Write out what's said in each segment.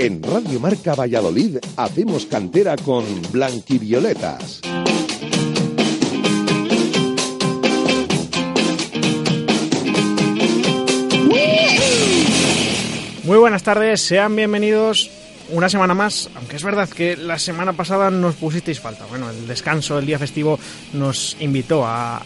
En Radio Marca Valladolid hacemos cantera con Blanquivioletas. Muy buenas tardes, sean bienvenidos una semana más, aunque es verdad que la semana pasada nos pusisteis falta. Bueno, el descanso, el día festivo nos invitó a,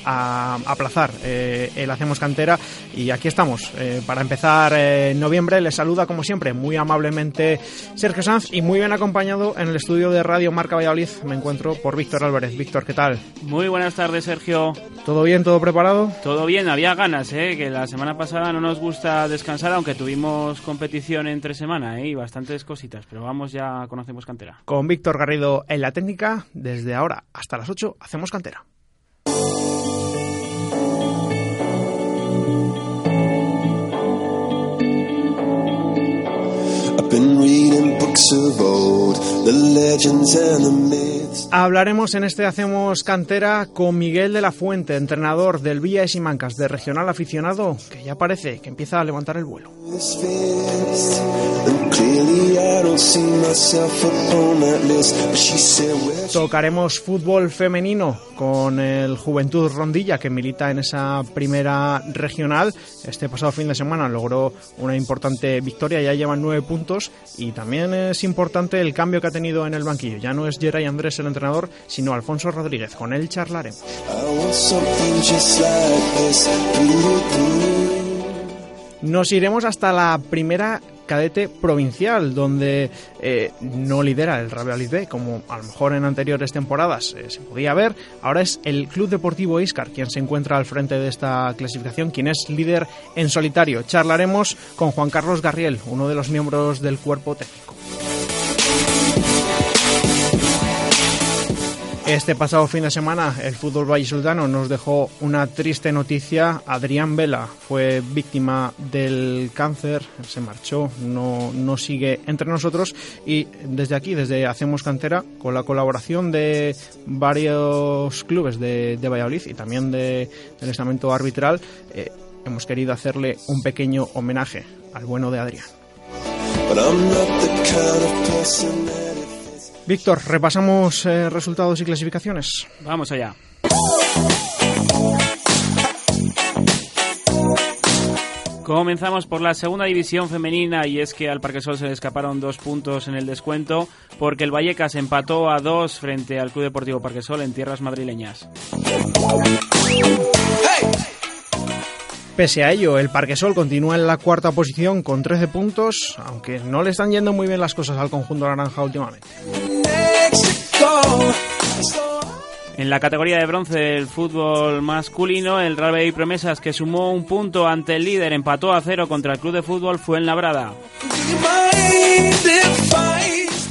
aplazar eh, el Hacemos Cantera y aquí estamos. Eh, para empezar en noviembre les saluda como siempre muy amablemente Sergio Sanz y muy bien acompañado en el estudio de Radio Marca Valladolid. Me encuentro por Víctor Álvarez. Víctor, ¿qué tal? Muy buenas tardes, Sergio. ¿Todo bien? ¿Todo preparado? Todo bien, había ganas, ¿eh? que la semana pasada no nos gusta descansar, aunque tuvimos competición entre semana ¿eh? y bastantes cositas pero vamos ya, conocemos cantera. Con Víctor Garrido en la técnica, desde ahora hasta las 8 hacemos cantera. Hablaremos en este Hacemos Cantera con Miguel de la Fuente, entrenador del Villa de Simancas de Regional Aficionado, que ya parece que empieza a levantar el vuelo. Tocaremos fútbol femenino con el Juventud Rondilla que milita en esa primera regional. Este pasado fin de semana logró una importante victoria, ya llevan nueve puntos y también es importante el cambio que ha tenido en el banquillo. Ya no es Geray Andrés el entrenador, sino Alfonso Rodríguez. Con él charlaremos. Nos iremos hasta la primera cadete provincial, donde eh, no lidera el Real B, como a lo mejor en anteriores temporadas eh, se podía ver. Ahora es el Club Deportivo Iscar quien se encuentra al frente de esta clasificación, quien es líder en solitario. Charlaremos con Juan Carlos Garriel, uno de los miembros del cuerpo técnico. Este pasado fin de semana el fútbol vallisoletano nos dejó una triste noticia. Adrián Vela fue víctima del cáncer, se marchó, no, no sigue entre nosotros y desde aquí, desde Hacemos Cantera, con la colaboración de varios clubes de, Valladolid y también de, del estamento arbitral, eh, hemos querido hacerle un pequeño homenaje al bueno de Adrián. Víctor, repasamos eh, resultados y clasificaciones. Vamos allá. Comenzamos por la segunda división femenina y es que al Parquesol se le escaparon dos puntos en el descuento porque el Vallecas empató a dos frente al Club Deportivo Parquesol en tierras madrileñas. Pese a ello, el Parquesol continúa en la cuarta posición con 13 puntos, aunque no le están yendo muy bien las cosas al conjunto naranja últimamente. En la categoría de bronce del fútbol masculino, el Real y Promesas, que sumó un punto ante el líder, empató a cero contra el club de fútbol fue en Labrada.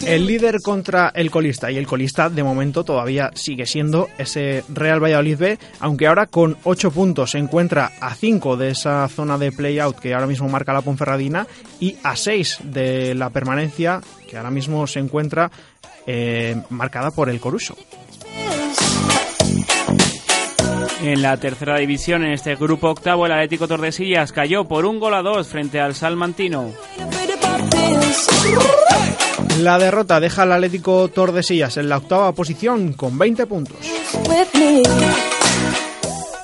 El líder contra el colista y el colista de momento todavía sigue siendo ese Real Valladolid B, aunque ahora con 8 puntos se encuentra a 5 de esa zona de play-out que ahora mismo marca la Ponferradina y a 6 de la permanencia que ahora mismo se encuentra eh, marcada por el Coruso. En la tercera división, en este grupo octavo, el Atlético Tordesillas cayó por un gol a dos frente al Salmantino. La derrota deja al Atlético Tordesillas en la octava posición con 20 puntos.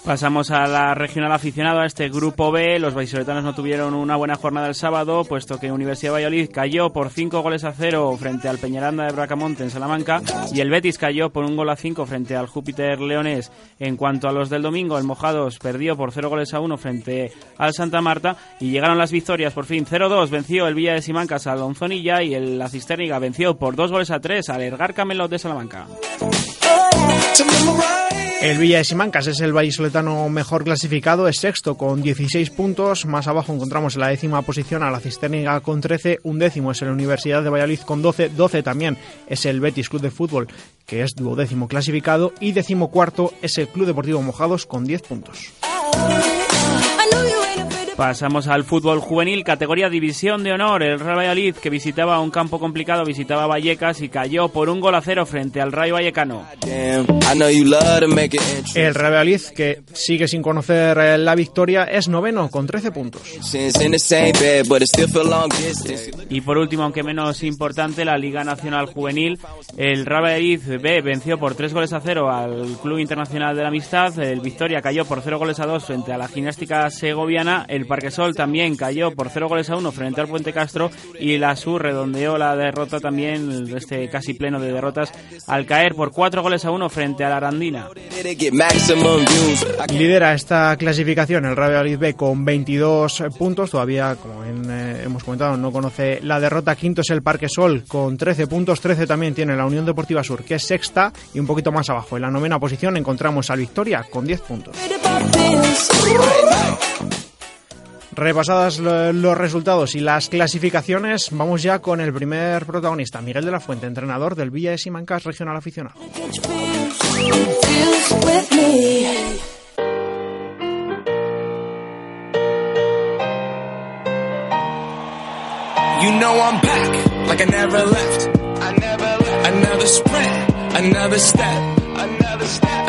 Pasamos a la regional aficionado, a este grupo B. Los vallisoletanos no tuvieron una buena jornada el sábado, puesto que Universidad de Valladolid cayó por 5 goles a 0 frente al Peñaranda de Bracamonte en Salamanca y el Betis cayó por un gol a 5 frente al Júpiter Leones. En cuanto a los del domingo, el Mojados perdió por 0 goles a 1 frente al Santa Marta y llegaron las victorias por fin. 0-2 venció el Villa de Simancas al Lonzonilla y el, la Cisterniga venció por 2 goles a 3 al Ergar Camelot de Salamanca. El Villa de Simancas es el vallisoletano mejor clasificado, es sexto con 16 puntos. Más abajo encontramos en la décima posición a la Cisterniga con 13, un décimo es la Universidad de Valladolid con 12, 12 también es el Betis Club de Fútbol, que es duodécimo clasificado, y décimo cuarto es el Club Deportivo Mojados con 10 puntos. Pasamos al fútbol juvenil, categoría División de Honor. El Real Valladolid, que visitaba un campo complicado, visitaba Vallecas y cayó por un gol a cero frente al Rayo Vallecano. El Real Valladolid, que sigue sin conocer eh, la victoria, es noveno con 13 puntos. Y por último, aunque menos importante, la Liga Nacional Juvenil. El Real Valladolid B venció por tres goles a cero al Club Internacional de la Amistad. El Victoria cayó por cero goles a dos frente a la gimnástica segoviana. El Parquesol también cayó por 0 goles a 1 frente al Puente Castro y la Sur redondeó la derrota también, este casi pleno de derrotas, al caer por 4 goles a 1 frente a la Arandina. Lidera esta clasificación el Valladolid B con 22 puntos, todavía como eh, hemos comentado no conoce la derrota, quinto es el Parquesol con 13 puntos, 13 también tiene la Unión Deportiva Sur que es sexta y un poquito más abajo. En la novena posición encontramos al Victoria con 10 puntos. Repasadas los resultados y las clasificaciones, vamos ya con el primer protagonista, Miguel de la Fuente, entrenador del Villa de Simancas Regional Aficionado.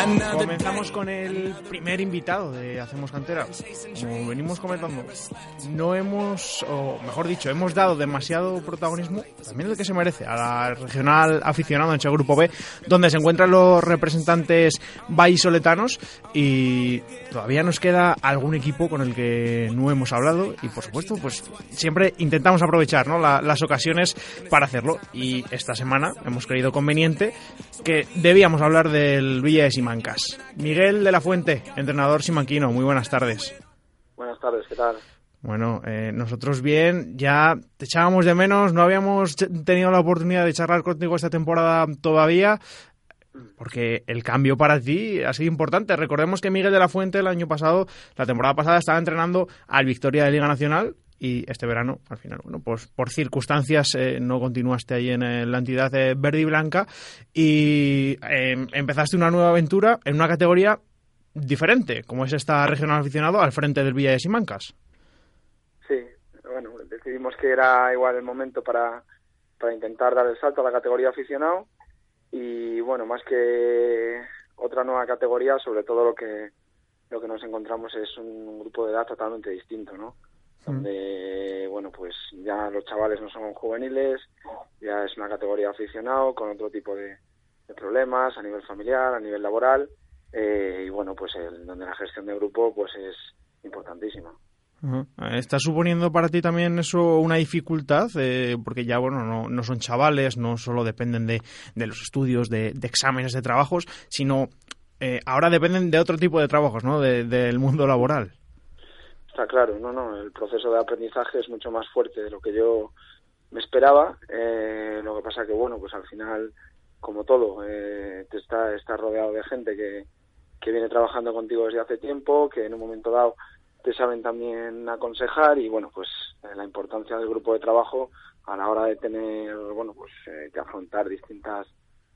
Comenzamos con el primer invitado de Hacemos Cantera. Como venimos comentando, no hemos, o mejor dicho, hemos dado demasiado protagonismo, también el que se merece, a la regional aficionado en ese grupo B, donde se encuentran los representantes vallisoletanos y todavía nos queda algún equipo con el que no hemos hablado y por supuesto, pues siempre intentamos aprovechar ¿no? las ocasiones para hacerlo y esta semana hemos creído conveniente que debíamos hablar del Villa de Miguel de la Fuente, entrenador simanquino, muy buenas tardes. Buenas tardes, ¿qué tal? Bueno, eh, nosotros bien, ya te echábamos de menos, no habíamos tenido la oportunidad de charlar contigo esta temporada todavía, porque el cambio para ti ha sido importante. Recordemos que Miguel de la Fuente el año pasado, la temporada pasada, estaba entrenando al Victoria de Liga Nacional y este verano, al final, bueno, pues por circunstancias eh, no continuaste ahí en, la entidad de verde y blanca y em, empezaste una nueva aventura en una categoría diferente, como es esta regional aficionado al frente del Villa de Simancas. Sí, bueno, decidimos que era igual el momento para, para intentar dar el salto a la categoría aficionado y bueno, más que otra nueva categoría, sobre todo lo que lo que nos encontramos es un grupo de edad totalmente distinto, ¿no? Donde, bueno, pues ya los chavales no son juveniles, ya es una categoría aficionado con otro tipo de, problemas a nivel familiar, a nivel laboral, eh, y bueno, pues el, donde la gestión de grupo pues es importantísima. ¿Está suponiendo para ti también eso una dificultad? Eh, porque ya, bueno, no, no, son chavales, no solo dependen de, de los estudios, de, de, exámenes, de trabajos, sino eh, ahora dependen de otro tipo de trabajos, ¿no? del mundo laboral. Está claro, no, no, el proceso de aprendizaje es mucho más fuerte de lo que yo me esperaba. Eh, lo que pasa que, bueno, pues al final, como todo, eh, está, estás rodeado de gente que, que viene trabajando contigo desde hace tiempo, que en un momento dado te saben también aconsejar y, bueno, pues eh, la importancia del grupo de trabajo a la hora de tener, bueno, pues eh, que afrontar distintas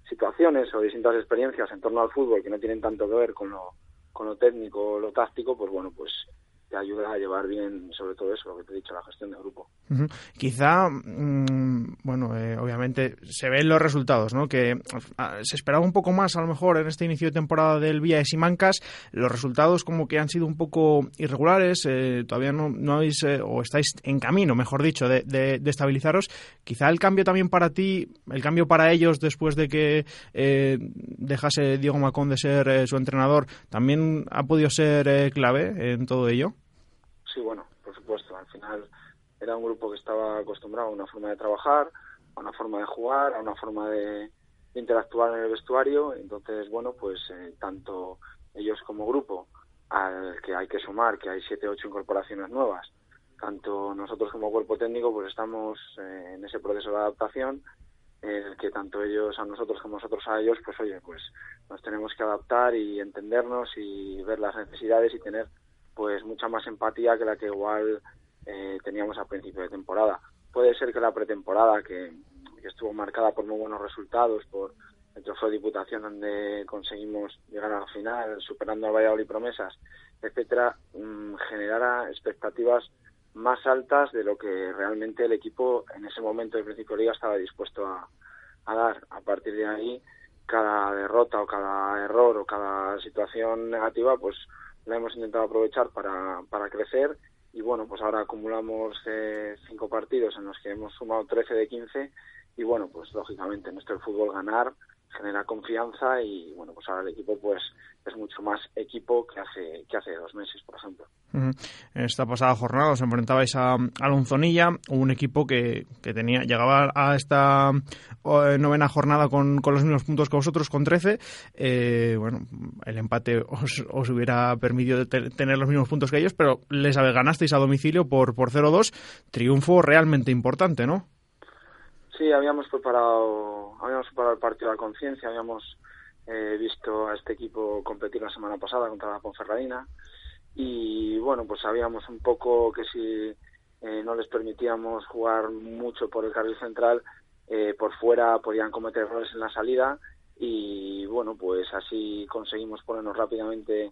situaciones o distintas experiencias en torno al fútbol que no tienen tanto que ver con lo, con lo técnico o lo táctico, pues bueno, pues te ayuda a llevar bien, sobre todo eso, lo que te he dicho, la gestión de grupo. Quizá, mm, bueno, eh, obviamente se ven los resultados, ¿no? Que ah, se esperaba un poco más, a lo mejor, en este inicio de temporada del Vía de Simancas. Los resultados, como que han sido un poco irregulares. Eh, todavía no, no habéis, eh, o estáis en camino, mejor dicho, de, de, estabilizaros. Quizá el cambio también para ti, el cambio para ellos después de que dejase Diego Macón de ser su entrenador, también ha podido ser clave en todo ello. Sí, bueno, por supuesto. Al final era un grupo que estaba acostumbrado a una forma de trabajar, a una forma de jugar, a una forma de, interactuar en el vestuario. Entonces, bueno, pues eh, tanto ellos como grupo, al que hay que sumar, que hay siete, ocho incorporaciones nuevas, tanto nosotros como cuerpo técnico, pues estamos eh, en ese proceso de adaptación en el que tanto ellos a nosotros como nosotros a ellos, pues oye, pues nos tenemos que adaptar y entendernos y ver las necesidades y tener pues mucha más empatía que la que igual eh, teníamos al principio de temporada. Puede ser que la pretemporada, que, estuvo marcada por muy buenos resultados, por el trofeo de Diputación donde conseguimos llegar a la final, superando a Valladolid promesas, etcétera, mm, generara expectativas más altas de lo que realmente el equipo en ese momento de principio de liga estaba dispuesto a, a dar. A partir de ahí, cada derrota o cada error o cada situación negativa, pues la hemos intentado aprovechar para, para crecer. Y bueno, pues ahora acumulamos eh, cinco partidos en los que hemos sumado 13 de 15 y bueno, pues lógicamente nuestro fútbol ganar genera confianza y bueno, pues ahora el equipo pues es mucho más equipo que hace que hace dos meses, por ejemplo. Esta pasada jornada os enfrentabais a, Alonzonilla, un equipo que, que, tenía llegaba a esta novena jornada con, con, los mismos puntos que vosotros, con 13. Eh, bueno, el empate os, os hubiera permitido tener los mismos puntos que ellos, pero les ganasteis a domicilio por, por 0-2. Triunfo realmente importante, ¿no? Sí, habíamos preparado, habíamos preparado el partido a conciencia, habíamos eh, visto a este equipo competir la semana pasada contra la Ponferradina y bueno, pues sabíamos un poco que si eh, no les permitíamos jugar mucho por el carril central, eh, por fuera podían cometer errores en la salida y bueno, pues así conseguimos ponernos rápidamente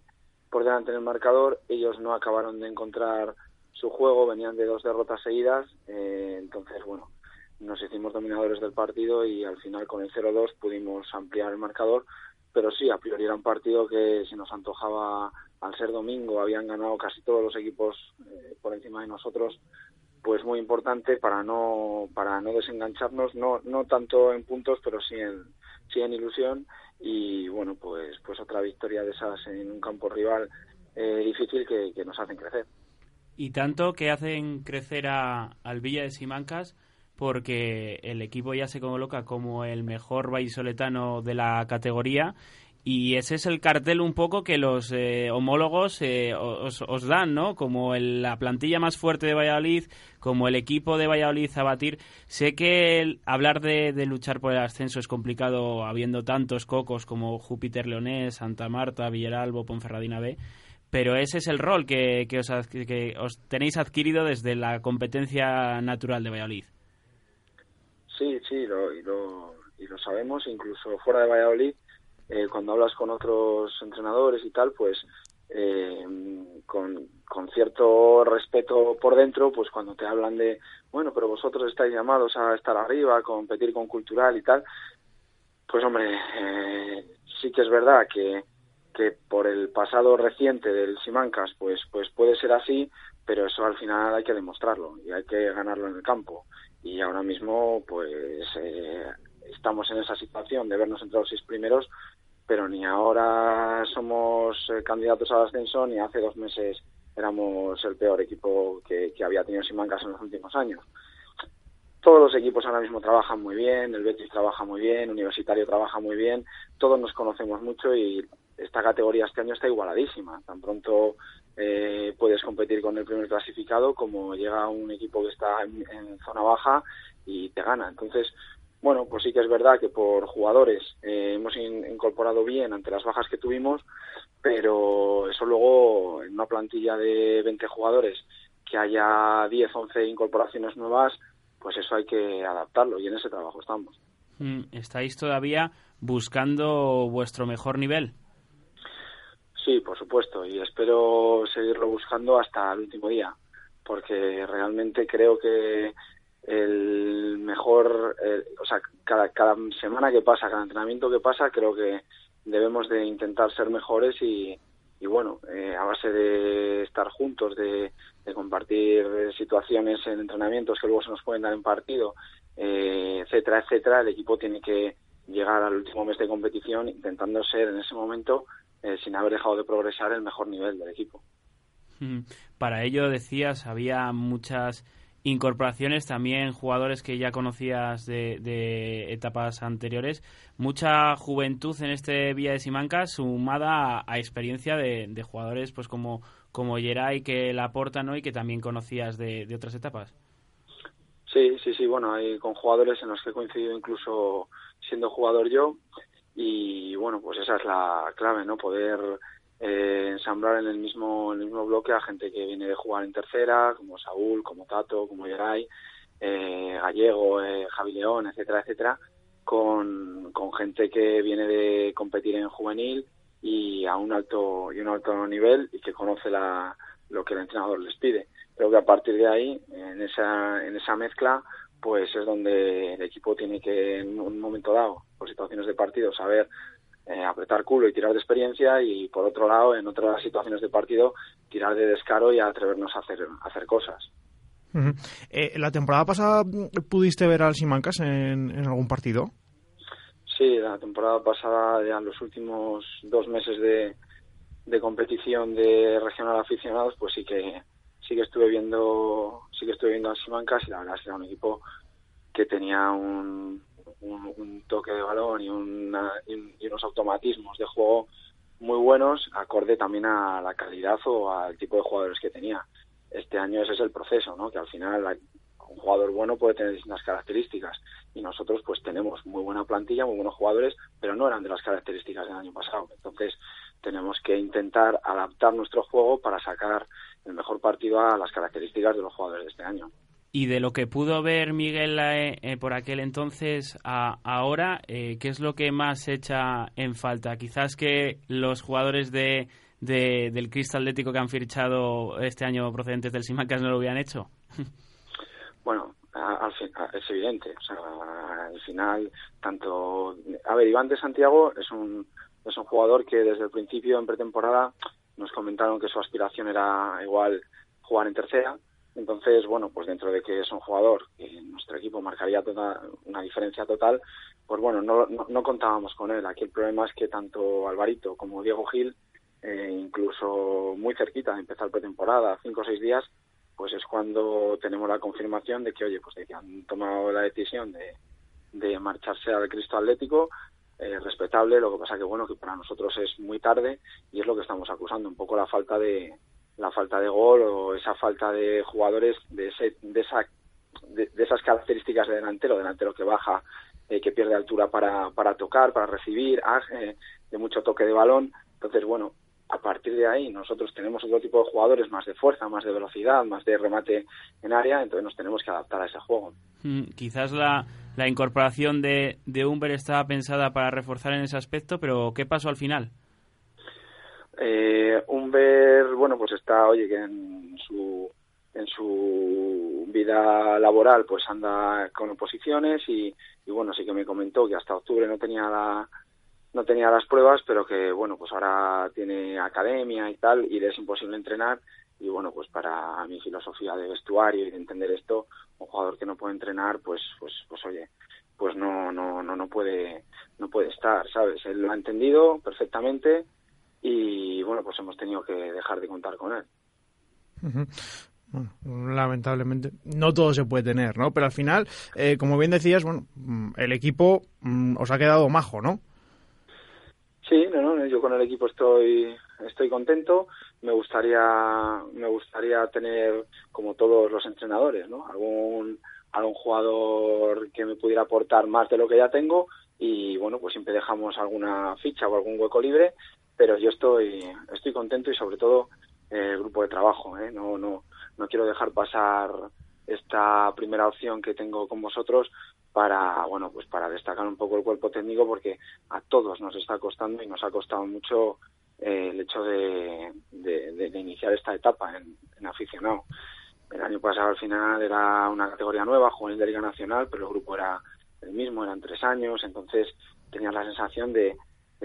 por delante en el marcador. Ellos no acabaron de encontrar su juego, venían de dos derrotas seguidas, entonces bueno, nos hicimos dominadores del partido y al final con el 0-2 pudimos ampliar el marcador, pero sí, a priori era un partido que se nos antojaba al ser domingo, habían ganado casi todos los equipos eh, por encima de nosotros, pues muy importante para no para no desengancharnos, no no tanto en puntos, pero sí en sí en ilusión. Y bueno, pues pues otra victoria de esas en un campo rival eh, difícil que, que nos hacen crecer. Y tanto que hacen crecer a, al Villa de Simancas porque el equipo ya se coloca como el mejor vallisoletano de la categoría y ese es el cartel un poco que los eh, homólogos eh, os, dan, ¿no? Como la plantilla más fuerte de Valladolid, como el equipo de Valladolid a batir. Sé que hablar de, luchar por el ascenso es complicado habiendo tantos cocos como Júpiter Leonés, Santa Marta, Villaralbo, Ponferradina B, pero ese es el rol que, que, os, que os tenéis adquirido desde la competencia natural de Valladolid. Sí, sí, lo, y, lo, y lo sabemos, incluso fuera de Valladolid, eh, cuando hablas con otros entrenadores y tal, pues eh, con, cierto respeto por dentro, pues cuando te hablan de, bueno, pero vosotros estáis llamados a estar arriba, a competir con cultural y tal, pues hombre, eh, sí que es verdad que, que por el pasado reciente del Simancas, pues, pues puede ser así, pero eso al final hay que demostrarlo y hay que ganarlo en el campo y ahora mismo pues eh, estamos en esa situación de vernos entre los seis primeros pero ni ahora somos eh, candidatos al ascenso ni hace dos meses éramos el peor equipo que, había tenido Simancas en los últimos años todos los equipos ahora mismo trabajan muy bien, el Betis trabaja muy bien, Universitario trabaja muy bien, todos nos conocemos mucho y esta categoría este año está igualadísima. Tan pronto eh, puedes competir con el primer clasificado como llega un equipo que está en, zona baja y te gana. Entonces, bueno, pues sí que es verdad que por jugadores eh, hemos incorporado bien ante las bajas que tuvimos, pero eso luego en una plantilla de 20 jugadores que haya 10, 11 incorporaciones nuevas, pues eso hay que adaptarlo y en ese trabajo estamos. Mm, ¿Estáis todavía buscando vuestro mejor nivel? Sí, por supuesto, y espero seguirlo buscando hasta el último día, porque realmente creo que el mejor, o sea, cada, cada semana que pasa, cada entrenamiento que pasa, creo que debemos de intentar ser mejores y, y bueno, eh, a base de estar juntos, de, compartir situaciones en entrenamientos que luego se nos pueden dar en partido, eh, etcétera, etcétera, el equipo tiene que llegar al último mes de competición intentando ser en ese momento eh, sin haber dejado de progresar el mejor nivel del equipo. Mm. Para ello, decías, había muchas incorporaciones, también jugadores que ya conocías de, etapas anteriores, mucha juventud en este Villa de Simanca sumada a, experiencia de, jugadores pues como, como Geray que la aportan ¿no? y que también conocías de, otras etapas. Sí, sí, sí, bueno, hay con jugadores en los que he coincidido incluso siendo jugador yo y bueno, pues esa es la clave, ¿no? Poder eh, ensamblar en el mismo en el mismo bloque a gente que viene de jugar en tercera, como Saúl, como Tato, como Yeray, eh, Gallego, eh, Javi León, etcétera, etcétera, con, con gente que viene de competir en juvenil y a un alto y un alto nivel y que conoce la, lo que el entrenador les pide. Creo que a partir de ahí, en esa, en esa mezcla, pues es donde el equipo tiene que, en un momento dado, por situaciones de partido, saber eh, apretar culo y tirar de experiencia y, por otro lado, en otras situaciones de partido, tirar de descaro y atrevernos a hacer, a hacer cosas. Eh, ¿La temporada pasada pudiste ver al Simancas en, en algún partido? Sí, la temporada pasada, ya en los últimos dos meses de, de competición de regional aficionados, pues sí que sí que estuve viendo sí que estuve viendo a Simancas y la verdad es que era un equipo que tenía un, toque de balón y, una, y, unos automatismos de juego muy buenos, acorde también a la calidad o al tipo de jugadores que tenía. Este año ese es el proceso, ¿no? Que al final un jugador bueno puede tener distintas características y nosotros pues tenemos muy buena plantilla, muy buenos jugadores, pero no eran de las características del año pasado. Entonces tenemos que intentar adaptar nuestro juego para sacar el mejor partido a las características de los jugadores de este año. Y de lo que pudo ver Miguel eh, eh, por aquel entonces a ahora, eh, ¿qué es lo que más echa en falta? Quizás que los jugadores de, del Cristal Atlético que han fichado este año procedentes del Simacas no lo hubieran hecho. Bueno, al es evidente. O sea, al final, tanto. A ver, Iván de Santiago es un, es un jugador que desde el principio en pretemporada nos comentaron que su aspiración era igual jugar en tercera. Entonces, bueno, pues dentro de que es un jugador que en nuestro equipo marcaría toda, una diferencia total, pues bueno, no, no, contábamos con él. Aquí el problema es que tanto Alvarito como Diego Gil, eh, incluso muy cerquita de empezar pretemporada, cinco o seis días, pues es cuando tenemos la confirmación de que, oye, pues de que han tomado la decisión de, de marcharse al Cristo Atlético eh, respetable, lo que pasa que bueno que para nosotros es muy tarde y es lo que estamos acusando un poco la falta de la falta de gol o esa falta de jugadores de ese, de esa de, esas características de delantero, delantero que baja, eh, que pierde altura para, para tocar, para recibir, eh, de mucho toque de balón. Entonces, bueno, a partir de ahí nosotros tenemos otro tipo de jugadores más de fuerza, más de velocidad, más de remate en área, entonces nos tenemos que adaptar a ese juego. Mm, quizás la, la incorporación de, de Humber estaba pensada para reforzar en ese aspecto, pero ¿qué pasó al final? Eh, Humber, bueno, pues está, oye, que en su en su vida laboral pues anda con oposiciones y, y bueno, sí que me comentó que hasta octubre no tenía la, no tenía las pruebas, pero que bueno, pues ahora tiene academia y tal, y le es imposible entrenar. Y bueno, pues para mi filosofía de vestuario y de entender esto, un jugador que no puede entrenar, pues, pues, pues oye, pues no, no, no, no puede, no puede estar, ¿sabes? Él lo ha entendido perfectamente y bueno, pues hemos tenido que dejar de contar con él. lamentablemente no todo se puede tener, ¿no? Pero al final, eh, como bien decías, bueno, mm, el equipo mm, os ha quedado majo, ¿no? Sí, no, no, yo con el equipo estoy estoy contento. Me gustaría me gustaría tener como todos los entrenadores, ¿no? Algún algún jugador que me pudiera aportar más de lo que ya tengo y bueno, pues siempre dejamos alguna ficha o algún hueco libre, pero yo estoy estoy contento y sobre todo el grupo de trabajo, ¿eh? No no no quiero dejar pasar esta primera opción que tengo con vosotros para bueno pues para destacar un poco el cuerpo técnico porque a todos nos está costando y nos ha costado mucho eh, el hecho de, de, iniciar esta etapa en, aficionado. El año pasado al final era una categoría nueva juvenil de liga nacional pero el grupo era el mismo eran tres años entonces tenías la sensación de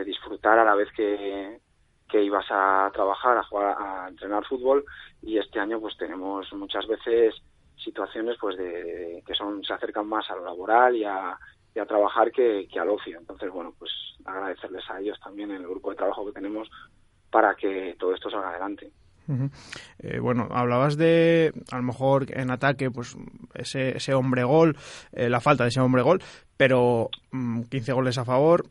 disfrutar a la vez que que ibas a trabajar a jugar a entrenar fútbol y este año pues tenemos muchas veces situaciones pues de, que son se acercan más a lo laboral y a, y a trabajar que, al ocio. Entonces, bueno, pues agradecerles a ellos también en el grupo de trabajo que tenemos para que todo esto salga adelante. eh, bueno, hablabas de, a lo mejor en ataque, pues ese, ese hombre gol, eh, la falta de ese hombre gol, pero 15 mm, goles a favor,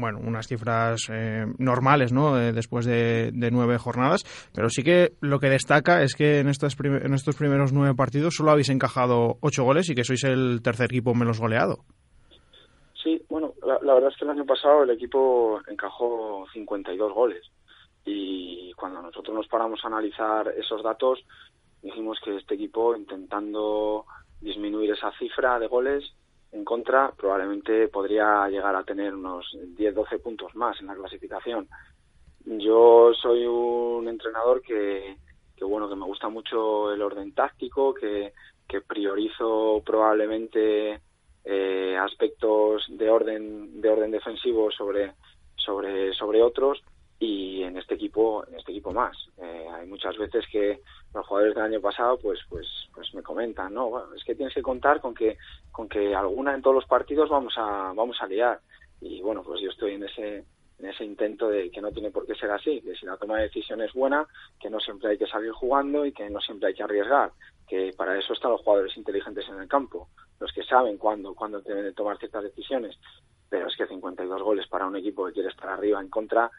bueno, unas cifras eh, normales, ¿no? Eh, después de, nueve jornadas, pero sí que lo que destaca es que en, estos en estos primeros nueve partidos solo habéis encajado ocho goles y que sois el tercer equipo menos goleado. Sí, bueno, la, verdad es que el año pasado el equipo encajó 52 goles y cuando nosotros nos paramos a analizar esos datos dijimos que este equipo intentando disminuir esa cifra de goles contra, probablemente podría llegar a tener unos 10-12 puntos más en la clasificación. Yo soy un entrenador que, que bueno, que me gusta mucho el orden táctico, que, que priorizo probablemente eh, aspectos de orden de orden defensivo sobre sobre sobre otros y en este equipo en este equipo más. Eh, hay muchas veces que los jugadores del año pasado pues pues pues me comentan no es que tienes que contar con que con que alguna en todos los partidos vamos a vamos a liar y bueno pues yo estoy en ese en ese intento de que no tiene por qué ser así que si la toma de decisión es buena que no siempre hay que salir jugando y que no siempre hay que arriesgar que para eso están los jugadores inteligentes en el campo los que saben cuándo cuándo deben de tomar ciertas decisiones. Pero es que 52 goles para un equipo que quiere estar arriba en contra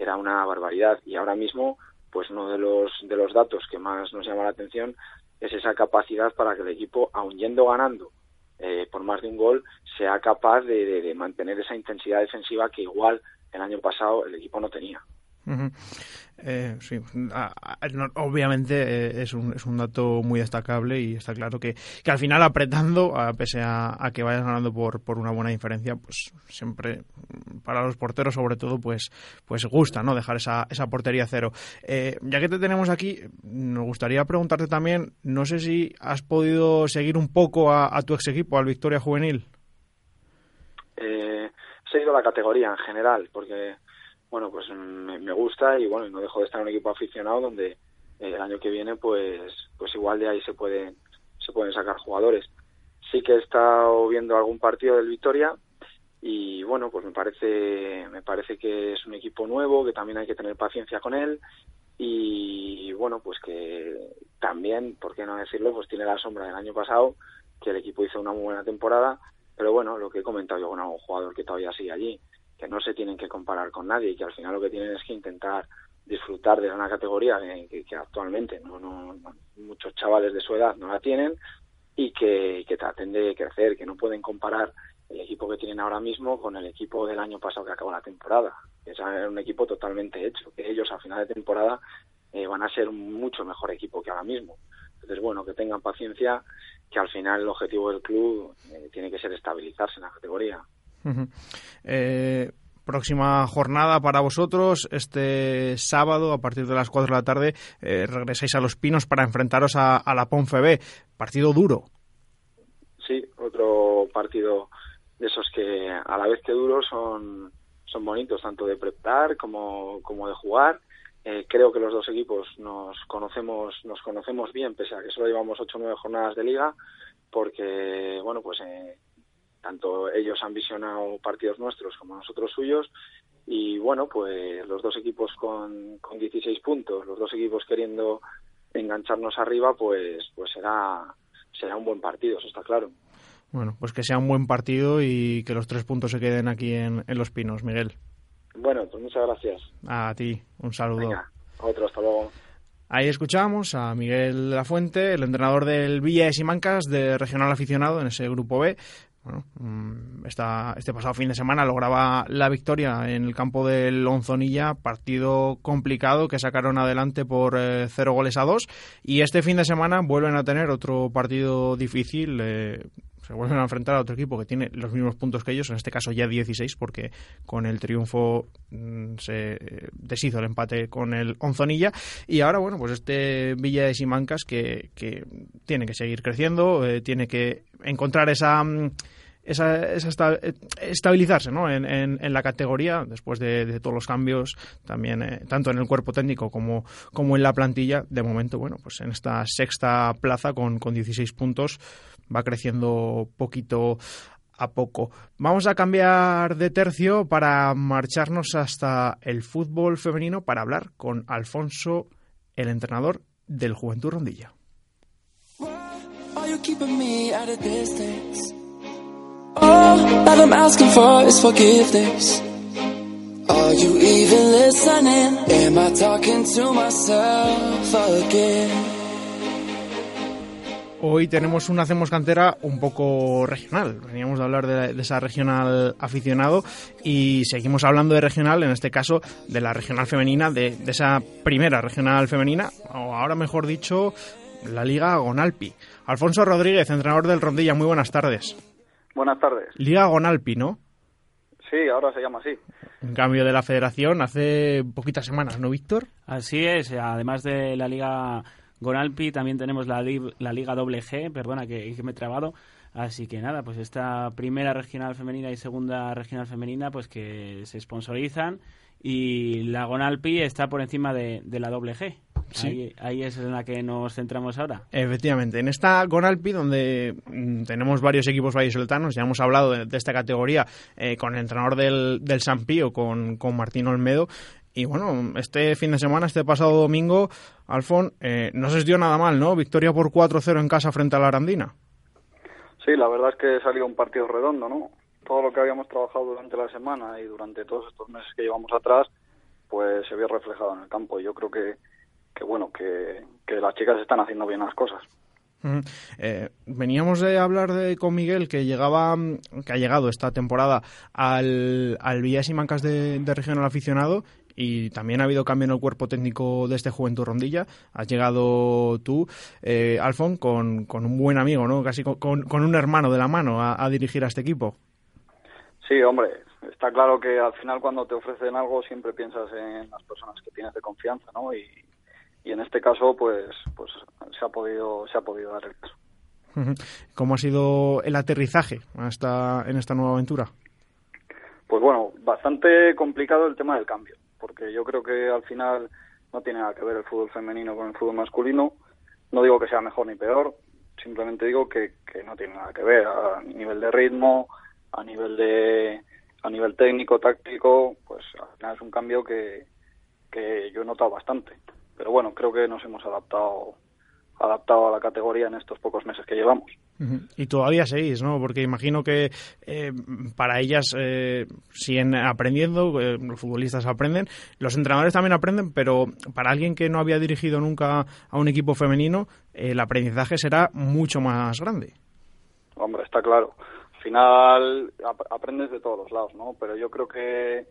era una barbaridad. Y ahora mismo pues uno de los de los datos que más nos llama la atención es esa capacidad para que el equipo aun yendo ganando eh, por más de un gol sea capaz de mantener esa intensidad defensiva que igual el año pasado el equipo no tenía eh, sí, obviamente eh, es, un, es un dato muy destacable y está claro que, que al final apretando, a, pese a, que vayas ganando por, por una buena diferencia, pues siempre para los porteros sobre todo pues pues gusta no dejar esa, esa portería cero. Eh, ya que te tenemos aquí, nos gustaría preguntarte también, no sé si has podido seguir un poco a, tu ex equipo, al Victoria Juvenil. he seguido la categoría en general, porque bueno, pues me, gusta y bueno, no dejo de estar en un equipo aficionado donde eh, el año que viene pues pues igual de ahí se pueden se pueden sacar jugadores. Sí que he estado viendo algún partido del Victoria y bueno, pues me parece me parece que es un equipo nuevo, que también hay que tener paciencia con él y bueno, pues que también, por qué no decirlo, pues tiene la sombra del año pasado, que el equipo hizo una muy buena temporada, pero bueno, lo que he comentado yo con algún jugador que todavía sigue allí, que no se tienen que comparar con nadie y que al final lo que tienen es que intentar disfrutar de una categoría que, actualmente no, no, muchos chavales de su edad no la tienen y que, que traten de crecer, que no pueden comparar el equipo que tienen ahora mismo con el equipo del año pasado que acabó la temporada. Es un equipo totalmente hecho, que ellos a final de temporada eh, van a ser un mucho mejor equipo que ahora mismo. Entonces, bueno, que tengan paciencia, que al final el objetivo del club eh, tiene que ser estabilizarse en la categoría. Eh, próxima jornada para vosotros. Este sábado, a partir de las 4 de la tarde, eh, regresáis a Los Pinos para enfrentaros a, la Ponfe B. Partido duro. Sí, otro partido de esos que a la vez que duros son, son bonitos, tanto de preparar como, como de jugar. Eh, creo que los dos equipos nos conocemos nos conocemos bien, pese a que solo llevamos ocho o nueve jornadas de liga, porque bueno pues tanto ellos han visionado partidos nuestros como nosotros suyos. Y bueno pues los dos equipos con, con 16 puntos los dos equipos queriendo engancharnos arriba pues pues será será un buen partido eso está claro. Bueno pues que sea un buen partido y que los tres puntos se queden aquí en, en Los Pinos Miguel. Bueno pues muchas gracias. A ti un saludo. Venga, otro hasta luego. Ahí escuchamos a Miguel Lafuente, el entrenador del Villa de Simancas de Regional Aficionado en ese grupo B. Bueno, mm, este pasado fin de semana lograba la victoria en el campo del Onzonilla, partido complicado que sacaron adelante por eh, cero goles a dos. Y este fin de semana vuelven a tener otro partido difícil. Eh, se vuelven a enfrentar a otro equipo que tiene los mismos puntos que ellos, en este caso ya 16, porque con el triunfo mm, se deshizo el empate con el Onzonilla. Y ahora, bueno, pues este Villa de Simancas que, tiene que seguir creciendo, eh, tiene que encontrar esa mm, esa, estabilizarse ¿no? en, en, la categoría después de, todos los cambios, también eh, tanto en el cuerpo técnico como, como en la plantilla. De momento, bueno, pues en esta sexta plaza con, con 16 puntos va creciendo poquito a poco. Vamos a cambiar de tercio para marcharnos hasta el fútbol femenino para hablar con Alfonso, el entrenador del Juventud Rondilla. Hoy tenemos un Hacemos Cantera un poco regional. Veníamos de hablar de, esa regional aficionado y seguimos hablando de regional, en este caso de la regional femenina, de, de esa primera regional femenina, o ahora mejor dicho, la Liga Gonalpi. Alfonso Rodríguez, entrenador del Rondilla, muy buenas tardes. Buenas tardes. Liga Gonalpi, ¿no? Sí, ahora se llama así. En cambio de la federación hace poquitas semanas, ¿no, Víctor? Así es, además de la Liga Gonalpi, también tenemos la, la Liga Doble G, perdona que, que me he trabado, Así que nada, pues esta primera regional femenina y segunda regional femenina, pues que se sponsorizan y la Gonalpi está por encima de, la doble G. Sí. Ahí, es en la que nos centramos ahora. Efectivamente, en esta Gonalpi, donde mm, tenemos varios equipos vallisoletanos, ya hemos hablado de, esta categoría eh, con el entrenador del, del San Pío, con, con Martín Olmedo, y bueno, este fin de semana, este pasado domingo, Alfon, eh, no se dio nada mal, ¿no? Victoria por 4-0 en casa frente a la Arandina. Sí, la verdad es que salió un partido redondo, ¿no? Todo lo que habíamos trabajado durante la semana y durante todos estos meses que llevamos atrás, pues se vio reflejado en el campo. Y yo creo que, que bueno, que, que las chicas están haciendo bien las cosas. Eh, veníamos de hablar de, con Miguel que llegaba que ha llegado esta temporada al, al Villas y Mancas de, de regional aficionado y también ha habido cambio en el cuerpo técnico de este Juventud Rondilla. Has llegado tú, eh, Alfon, con, con, un buen amigo, ¿no? Casi con, con un hermano de la mano a, dirigir a este equipo. Sí, hombre, está claro que al final cuando te ofrecen algo siempre piensas en las personas que tienes de confianza, ¿no? Y, y en este caso, pues, pues se ha podido, se ha podido dar el caso. ¿Cómo ha sido el aterrizaje hasta en esta nueva aventura? Pues bueno, bastante complicado el tema del cambio porque yo creo que al final no tiene nada que ver el fútbol femenino con el fútbol masculino. No digo que sea mejor ni peor, simplemente digo que, que no tiene nada que ver a nivel de ritmo, a nivel de a nivel técnico, táctico, pues al final es un cambio que, que yo he notado bastante. Pero bueno, creo que nos hemos adaptado adaptado a la categoría en estos pocos meses que llevamos. Y todavía seguís, ¿no? Porque imagino que eh, para ellas eh, siguen aprendiendo, eh, los futbolistas aprenden, los entrenadores también aprenden, pero para alguien que no había dirigido nunca a un equipo femenino, el aprendizaje será mucho más grande. Hombre, está claro. Al final aprendes de todos los lados, ¿no? Pero yo creo que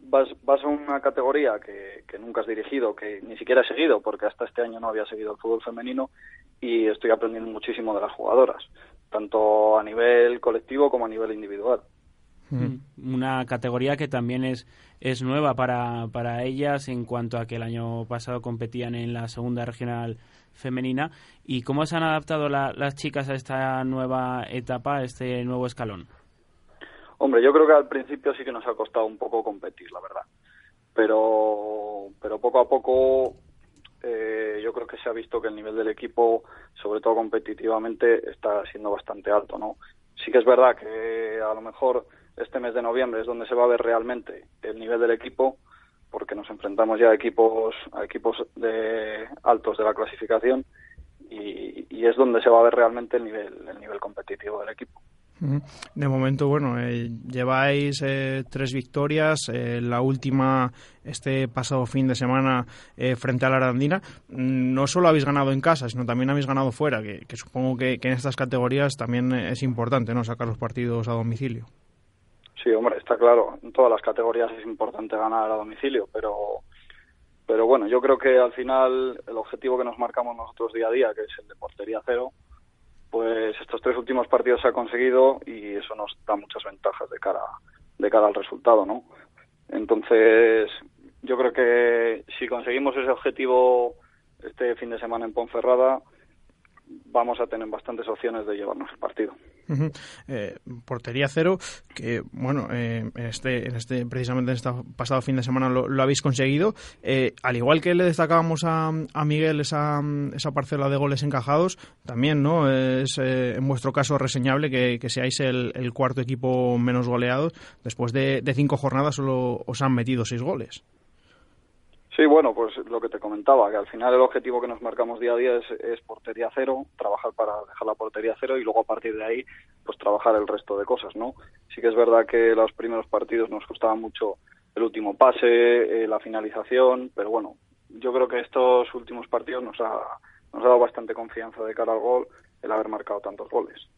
vas, vas a una categoría que, que nunca has dirigido, que ni siquiera he seguido, porque hasta este año no había seguido el fútbol femenino, y estoy aprendiendo muchísimo de las jugadoras, tanto a nivel colectivo como a nivel individual. Mm. Una categoría que también es, es nueva para, para ellas en cuanto a que el año pasado competían en la segunda regional femenina. ¿Y cómo se han adaptado las chicas a esta nueva etapa, a este nuevo escalón? Hombre, yo creo que al principio sí que nos ha costado un poco competir, la verdad. Pero, pero poco a poco eh, yo creo que se ha visto que el nivel del equipo, sobre todo competitivamente, está siendo bastante alto, ¿no? Sí que es verdad que a lo mejor este mes de noviembre es donde se va a ver realmente el nivel del equipo, porque nos enfrentamos ya a equipos, a equipos de altos de la clasificación y, y es donde se va a ver realmente el nivel, el nivel competitivo del equipo. De momento, bueno, eh, lleváis eh, tres victorias, eh, la última este pasado fin de semana frente a la Arandina. Mm, no solo habéis ganado en casa, sino también habéis ganado fuera, que, supongo que, en estas categorías también es importante, ¿no? Sacar los partidos a domicilio. Sí, hombre, está claro. En todas las categorías es importante ganar a domicilio, pero pero bueno, yo creo que al final el objetivo que nos marcamos nosotros día a día, que es el de portería cero, pues estos tres últimos partidos se ha conseguido y eso nos da muchas ventajas de cara de cara al resultado, ¿no? Entonces, yo creo que si conseguimos ese objetivo este fin de semana en Ponferrada, vamos a tener bastantes opciones de llevarnos el partido. Eh, portería cero, que bueno, eh, este, este, precisamente en este pasado fin de semana lo, habéis conseguido. Eh, al igual que le destacábamos a, a Miguel esa, esa, parcela de goles encajados, también no es en vuestro caso reseñable que, seáis el, cuarto equipo menos goleado. Después de, de cinco jornadas solo os han metido seis goles. Sí, bueno, pues lo que te comentaba, que al final el objetivo que nos marcamos día a día es, portería cero, trabajar para dejar la portería cero y luego a partir de ahí, pues trabajar el resto de cosas, ¿no? Sí que es verdad que los primeros partidos nos costaba mucho el último pase, eh, la finalización, pero bueno, yo creo que estos últimos partidos nos ha, nos ha dado bastante confianza de cara al gol el haber marcado tantos goles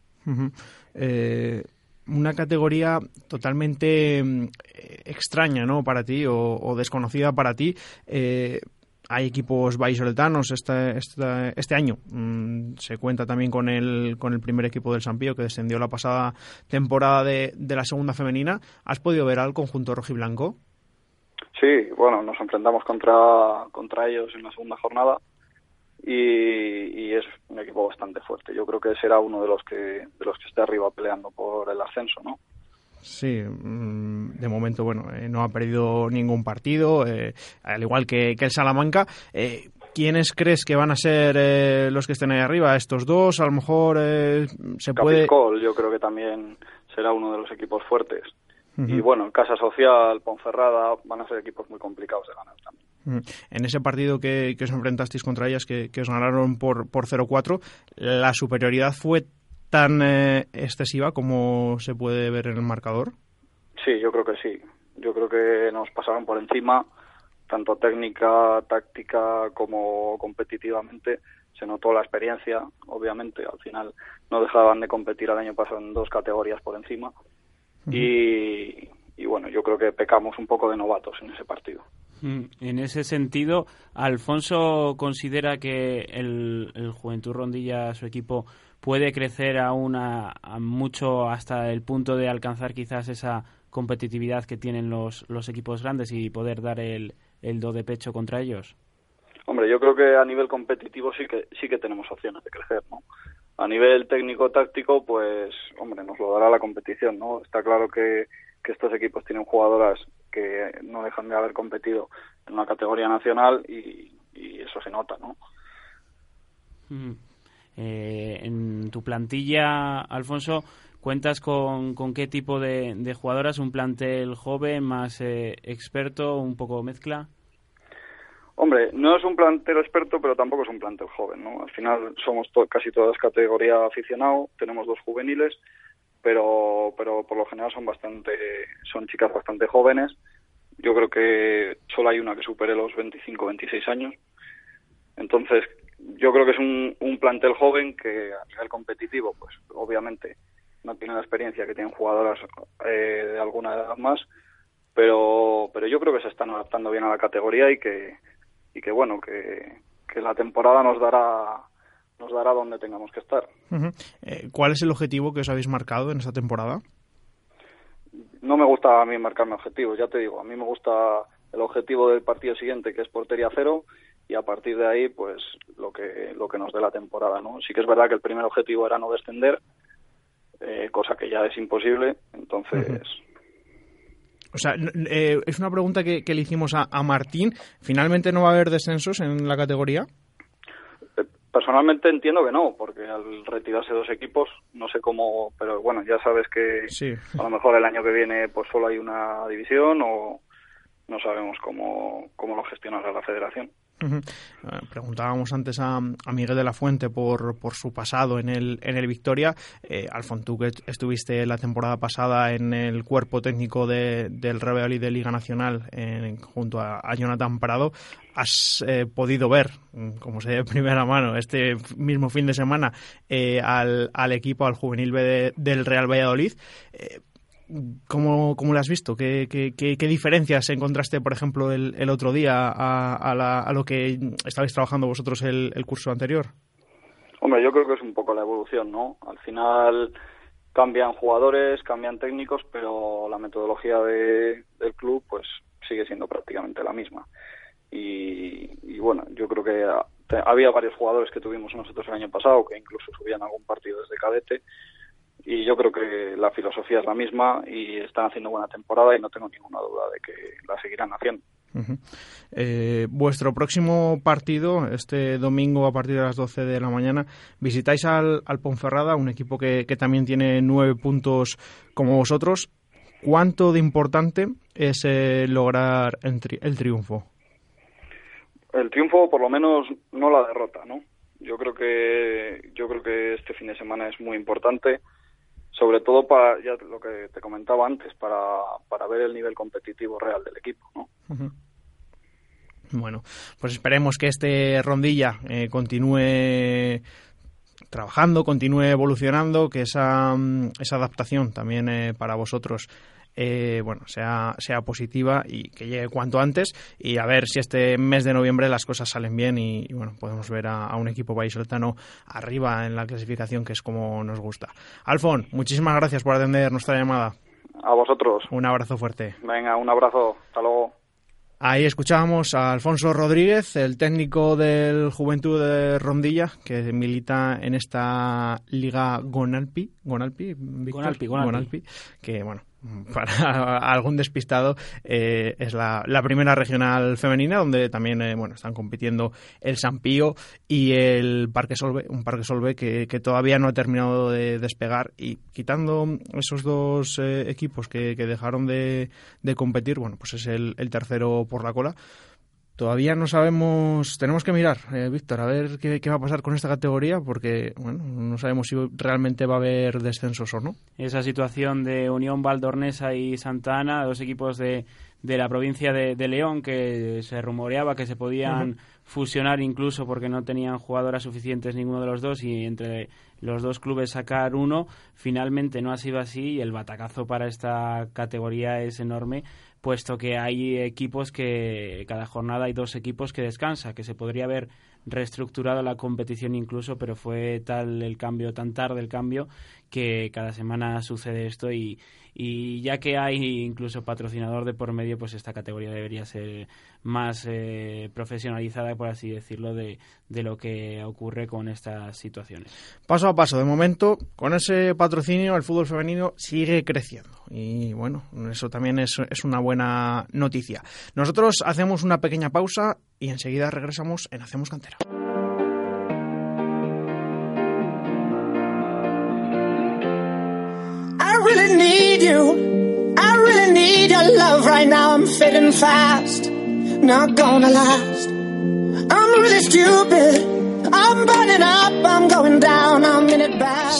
una categoría totalmente mm, extraña ¿no? para ti o, desconocida para ti. Eh, hay equipos vallisoletanos este, este, este año. Mm, se cuenta también con el, con el primer equipo del Sampío que descendió la pasada temporada de, de la segunda femenina. ¿Has podido ver al conjunto rojiblanco? Sí, bueno, nos enfrentamos contra, contra ellos en la segunda jornada y, es un equipo bastante fuerte. Yo creo que será uno de los que de los que esté arriba peleando por el ascenso, ¿no? Sí, mm, de momento, bueno, eh, no ha perdido ningún partido, eh, al igual que, el Salamanca. Eh, ¿Quiénes crees que van a ser los que estén ahí arriba? ¿Estos dos? A lo mejor se puede... yo creo que también será uno de los equipos fuertes. Y bueno, Casa Social, Ponferrada, van a ser equipos muy complicados de ganar también. En ese partido que, os enfrentasteis contra ellas, que, os ganaron por, por 0-4, ¿la superioridad fue tan eh, excesiva como se puede ver en el marcador? Sí, yo creo que sí. Yo creo que nos pasaron por encima, tanto técnica, táctica como competitivamente. Se notó la experiencia, obviamente. Al final no dejaban de competir el año pasado en dos categorías por encima. Y, y bueno, yo creo que pecamos un poco de novatos en ese partido. Mm, en ese sentido, Alfonso considera que el, el Juventud Rondilla, su equipo, puede crecer aún a, mucho hasta el punto de alcanzar quizás esa competitividad que tienen los, los equipos grandes y poder dar el, el do de pecho contra ellos? Hombre, yo creo que a nivel competitivo sí que sí que tenemos opciones de crecer, ¿no? A nivel técnico-táctico, pues, hombre, nos lo dará la competición, ¿no? Está claro que, estos equipos tienen jugadoras que no dejan de haber competido en una categoría nacional y, y eso se nota, ¿no? Mm. Eh, en tu plantilla, Alfonso, ¿cuentas con, con qué tipo de, jugadoras? ¿Un plantel joven, más eh, experto, un poco mezcla? Hombre, no es un plantel experto, pero tampoco es un plantel joven, ¿no? Al final somos casi todas categoría aficionado, tenemos dos juveniles, pero, pero por lo general son bastante, son chicas bastante jóvenes. Yo creo que solo hay una que supere los 25, 26 años. Entonces, yo creo que es un, un plantel joven que a nivel competitivo, pues obviamente no tiene la experiencia que tienen jugadoras eh, de alguna edad más, pero, pero yo creo que se están adaptando bien a la categoría y que, y que bueno, que, que la temporada nos dará nos dará donde tengamos que estar. Eh, ¿Cuál es el objetivo que os habéis marcado en esta temporada? No me gusta a mí marcarme objetivos, ya te digo, a mí me gusta el objetivo del partido siguiente, que es portería cero, y a partir de ahí pues lo que lo que nos dé la temporada no sí que es verdad que el primer objetivo era no descender eh, cosa que ya es imposible. Entonces O sea, eh, es una pregunta que, le hicimos a, Martín. ¿Finalmente no va a haber descensos en la categoría? Eh, personalmente entiendo que no, porque al retirarse dos equipos, no sé cómo, pero bueno, ya sabes que a lo mejor el año que viene pues solo hay una división o no sabemos cómo, cómo lo gestionará la federación. Eh, preguntábamos antes a, Miguel de la Fuente por, por su pasado en el, en el Victoria. Eh, Alfon, tú que estuviste la temporada pasada en el cuerpo técnico de, del Real y de Liga Nacional junto a, Jonathan Prado, has eh, podido ver, como se de primera mano, este mismo fin de semana al, al, equipo, al juvenil B del Real Valladolid. ¿Cómo, ¿Cómo lo has visto? ¿Qué, qué, qué, diferencias encontraste, por ejemplo, el, el otro día a, a, lo que estabais trabajando vosotros el, el, curso anterior? Hombre, yo creo que es un poco la evolución, ¿no? Al final cambian jugadores, cambian técnicos, pero la metodología de, del club pues sigue siendo prácticamente la misma. Y, y bueno, yo creo que había varios jugadores que tuvimos nosotros el año pasado que incluso subían algún partido desde cadete y yo creo que la filosofía es la misma y están haciendo buena temporada y no tengo ninguna duda de que la seguirán haciendo. Eh, vuestro próximo partido, este domingo a partir de las 12 de la mañana, visitáis al, al Ponferrada, un equipo que, que, también tiene nueve puntos como vosotros. ¿Cuánto de importante es eh, lograr el, el, triunfo? El triunfo, por lo menos, no la derrota, ¿no? Yo creo que yo creo que este fin de semana es muy importante sobre todo para ya lo que te comentaba antes, para, para ver el nivel competitivo real del equipo. ¿no? Bueno, pues esperemos que este rondilla eh, continúe trabajando, continúe evolucionando, que esa, mm, esa adaptación también eh, para vosotros eh, bueno, sea, sea positiva y que llegue cuanto antes y a ver si este mes de noviembre las cosas salen bien y, bueno, podemos ver a, un equipo vallisoletano arriba en la clasificación que es como nos gusta. Alfon, muchísimas gracias por atender nuestra llamada. A vosotros. Un abrazo fuerte. Venga, un abrazo. Hasta luego. Ahí escuchábamos a Alfonso Rodríguez, el técnico del Juventud de Rondilla, que milita en esta liga Gonalpi, Gonalpi, Gonalpi, Gonalpi, que bueno, para algún despistado, eh, es la, primera regional femenina donde también eh, bueno están compitiendo el Sampío y el Parque Solve, un Parque Solve que, todavía no ha terminado de despegar. Y quitando esos dos eh, equipos que, dejaron de, competir, bueno, pues es el tercero por la cola Todavía no sabemos, tenemos que mirar, eh, Víctor, a ver qué, va a pasar con esta categoría, porque bueno, no sabemos si realmente va a haber descensos o no. Esa situación de Unión Valdornesa y Santa Ana, dos equipos de, de la provincia de, León que se rumoreaba que se podían fusionar incluso porque no tenían jugadoras suficientes ninguno de los dos y entre los dos clubes sacar uno, finalmente no ha sido así y el batacazo para esta categoría es enorme puesto que hay equipos que cada jornada hay dos equipos que descansa, que se podría haber reestructurado la competición incluso, pero fue tal el cambio, tan tarde el cambio, que cada semana sucede esto y, y ya que hay incluso patrocinador de por medio, pues esta categoría debería ser más eh, profesionalizada, por así decirlo, de, de, lo que ocurre con estas situaciones. Paso a paso, de momento, con ese patrocinio el fútbol femenino sigue creciendo y bueno, eso también es, es una buena noticia. Nosotros hacemos una pequeña pausa y enseguida regresamos en Hacemos Cantera.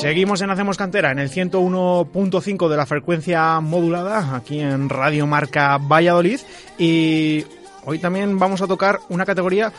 Seguimos en Hacemos Cantera, en el 101.5 de la frecuencia modulada, aquí en Radio Marca Valladolid. Y hoy también vamos a tocar una categoría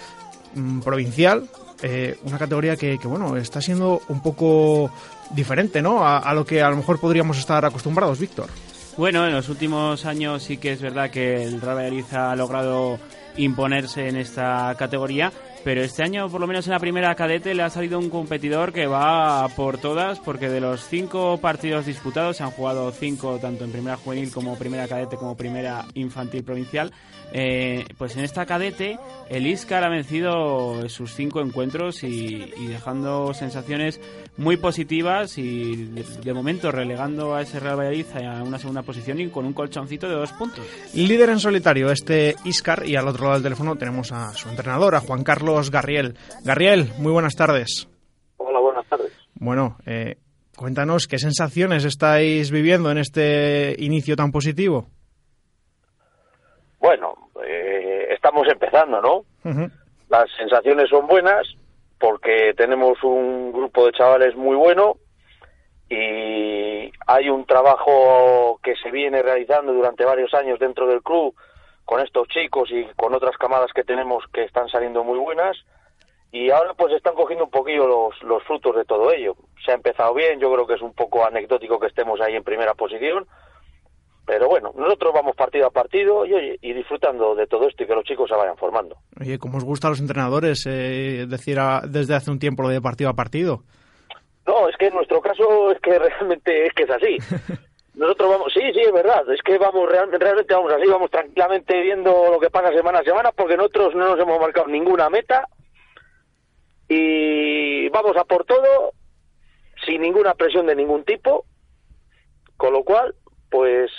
mm, provincial, eh, una categoría que, bueno, está siendo un poco diferente, ¿no? A, lo que a lo mejor podríamos estar acostumbrados, Víctor. Bueno, en los últimos años sí que es verdad que el Real Valladolid ha logrado imponerse en esta categoría, pero este año, por lo menos en la primera cadete, le ha salido un competidor que va por todas, porque de los cinco partidos disputados, se han jugado cinco tanto en primera juvenil como primera cadete como primera infantil provincial, eh, pues en esta cadete el Iscar ha vencido sus cinco encuentros y, dejando sensaciones muy positivas y de, momento relegando a ese Real Valladolid a una segunda posición y con un colchoncito de dos puntos. Líder en solitario este Iscar y al otro lado del teléfono tenemos a su entrenador, a Juan Carlos Garriel. Garriel, muy buenas tardes. Hola, buenas tardes. Bueno, eh, cuéntanos qué sensaciones estáis viviendo en este inicio tan positivo. Bueno, eh, estamos empezando, ¿no? Las sensaciones son buenas porque tenemos un grupo de chavales muy bueno y hay un trabajo que se viene realizando durante varios años dentro del club con estos chicos y con otras camadas que tenemos que están saliendo muy buenas y ahora pues están cogiendo un poquillo los, los frutos de todo ello. Se ha empezado bien, yo creo que es un poco anecdótico que estemos ahí en primera posición, pero bueno, nosotros vamos partido a partido y, y disfrutando de todo esto y que los chicos se vayan formando. Oye, ¿cómo os gusta a los entrenadores eh, decir desde hace un tiempo lo de partido a partido? No, es que en nuestro caso es que realmente es que es así. Nosotros vamos, sí, sí, es verdad, es que vamos realmente vamos así, vamos tranquilamente viendo lo que pasa semana a semana porque nosotros no nos hemos marcado ninguna meta y vamos a por todo sin ninguna presión de ningún tipo, con lo cual, pues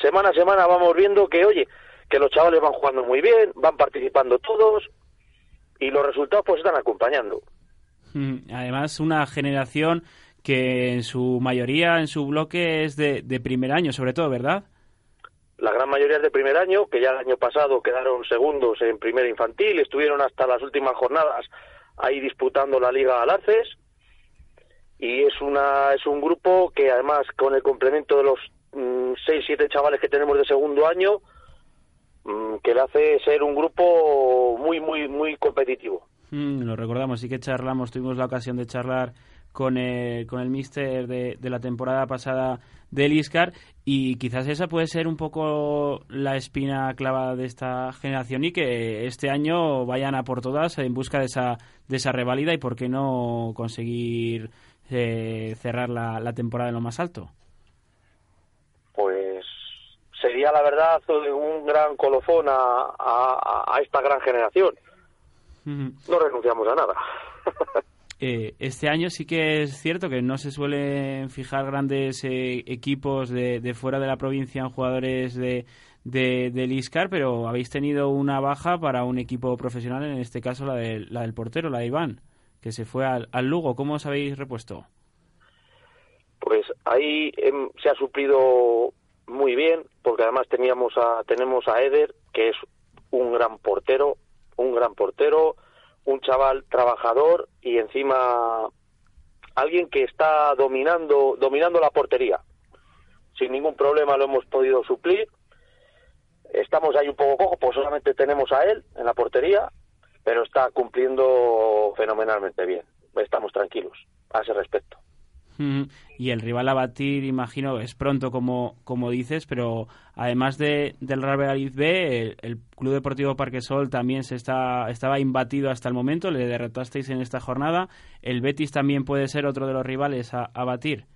semana a semana vamos viendo que, oye, que los chavales van jugando muy bien, van participando todos y los resultados pues están acompañando. Mm, además, una generación que en su mayoría, en su bloque, es de, de primer año, sobre todo, ¿verdad? La gran mayoría es de primer año, que ya el año pasado quedaron segundos en primera infantil, estuvieron hasta las últimas jornadas ahí disputando la Liga Alarces y es una es un grupo que además con el complemento de los seis, siete chavales que tenemos de segundo año, mm, que le hace ser un grupo muy, muy, muy competitivo. Mm, lo recordamos, sí que charlamos, tuvimos la ocasión de charlar con el, con el míster de, la temporada pasada del Iscar y quizás esa puede ser un poco la espina clavada de esta generación y que este año vayan a por todas en busca de esa, de esa revalida y por qué no conseguir eh, cerrar la temporada en lo más alto. Sería la verdad un gran colofón a, a, esta gran generación. No renunciamos a nada. Eh, este año sí que es cierto que no se suelen fijar grandes eh, equipos de, de, fuera de la provincia en jugadores de, de, del ISCAR, pero habéis tenido una baja para un equipo profesional, en este caso la, de, la del portero, la de Iván, que se fue al, al Lugo. ¿Cómo os habéis repuesto? Pues ahí eh, se ha suplido muy bien, porque además teníamos a, tenemos a Eder, que es un gran portero, un gran portero, un chaval trabajador y encima alguien que está dominando, dominando la portería. Sin ningún problema lo hemos podido suplir. Estamos ahí un poco cojo, pues solamente tenemos a él en la portería, pero está cumpliendo fenomenalmente bien. Estamos tranquilos a ese respecto. Y el rival a batir, imagino, es pronto, como, como dices, pero además de, del Real Valladolid B, el, Club Deportivo Parquesol también se está, estaba imbatido hasta el momento, le derrotasteis en esta jornada. ¿El Betis también puede ser otro de los rivales a, a batir?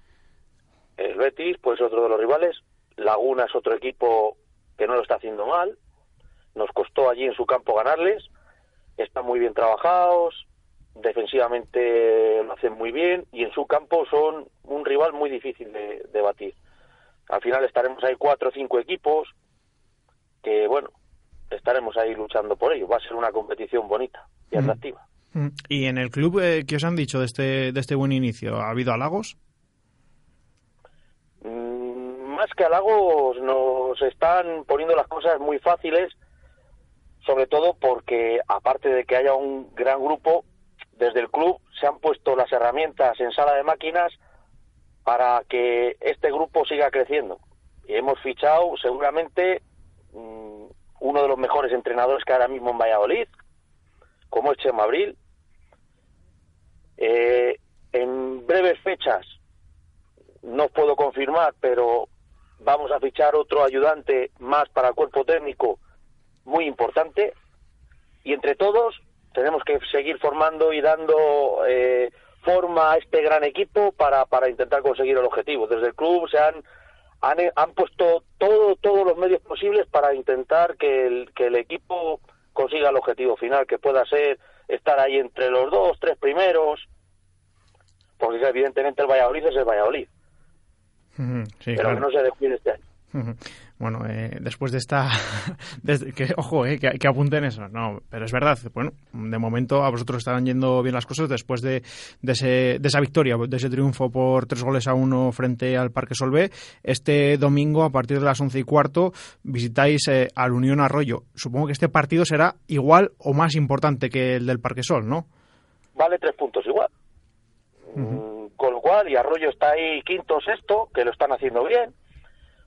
El Betis, pues otro de los rivales. Laguna es otro equipo que no lo está haciendo mal. Nos costó allí en su campo ganarles. Están muy bien trabajados, defensivamente lo hacen muy bien y en su campo son un rival muy difícil de, batir. Al final estaremos ahí cuatro o cinco equipos que, bueno, estaremos ahí luchando por ello. Va a ser una competición bonita y atractiva. ¿Y en el club eh, qué os han dicho de este, de este buen inicio? ¿Ha habido halagos? Mm, más que halagos, nos están poniendo las cosas muy fáciles, sobre todo porque, aparte de que haya un gran grupo, desde el club se han puesto las herramientas en sala de máquinas para que este grupo siga creciendo. Y hemos fichado seguramente mm, uno de los mejores entrenadores que ahora mismo en Valladolid, como es Chema Abril. Eh, en breves fechas, no puedo confirmar, pero vamos a fichar otro ayudante más para el cuerpo técnico muy importante. Y entre todos tenemos que seguir formando y dando eh, forma a este gran equipo para, para intentar conseguir el objetivo. Desde el club se han, han, han puesto todo, todos los medios posibles para intentar que el, que el equipo consiga el objetivo final, que pueda ser estar ahí entre los dos, tres primeros, porque evidentemente el Valladolid es el Valladolid. pero que no se descuide este año. Bueno, eh, después de esta... que, ojo, eh, que, apunten eso. No, pero es verdad. Bueno, de momento a vosotros están yendo bien las cosas después de, de, ese, de esa victoria, de ese triunfo por tres goles a uno frente al Parque Solvé. Este domingo, a partir de las once y cuarto, visitáis eh, al Unión Arroyo. Supongo que este partido será igual o más importante que el del Parque Sol, ¿no? Vale tres puntos igual. Mm, con lo cual, y Arroyo está ahí quinto sexto, que lo están haciendo bien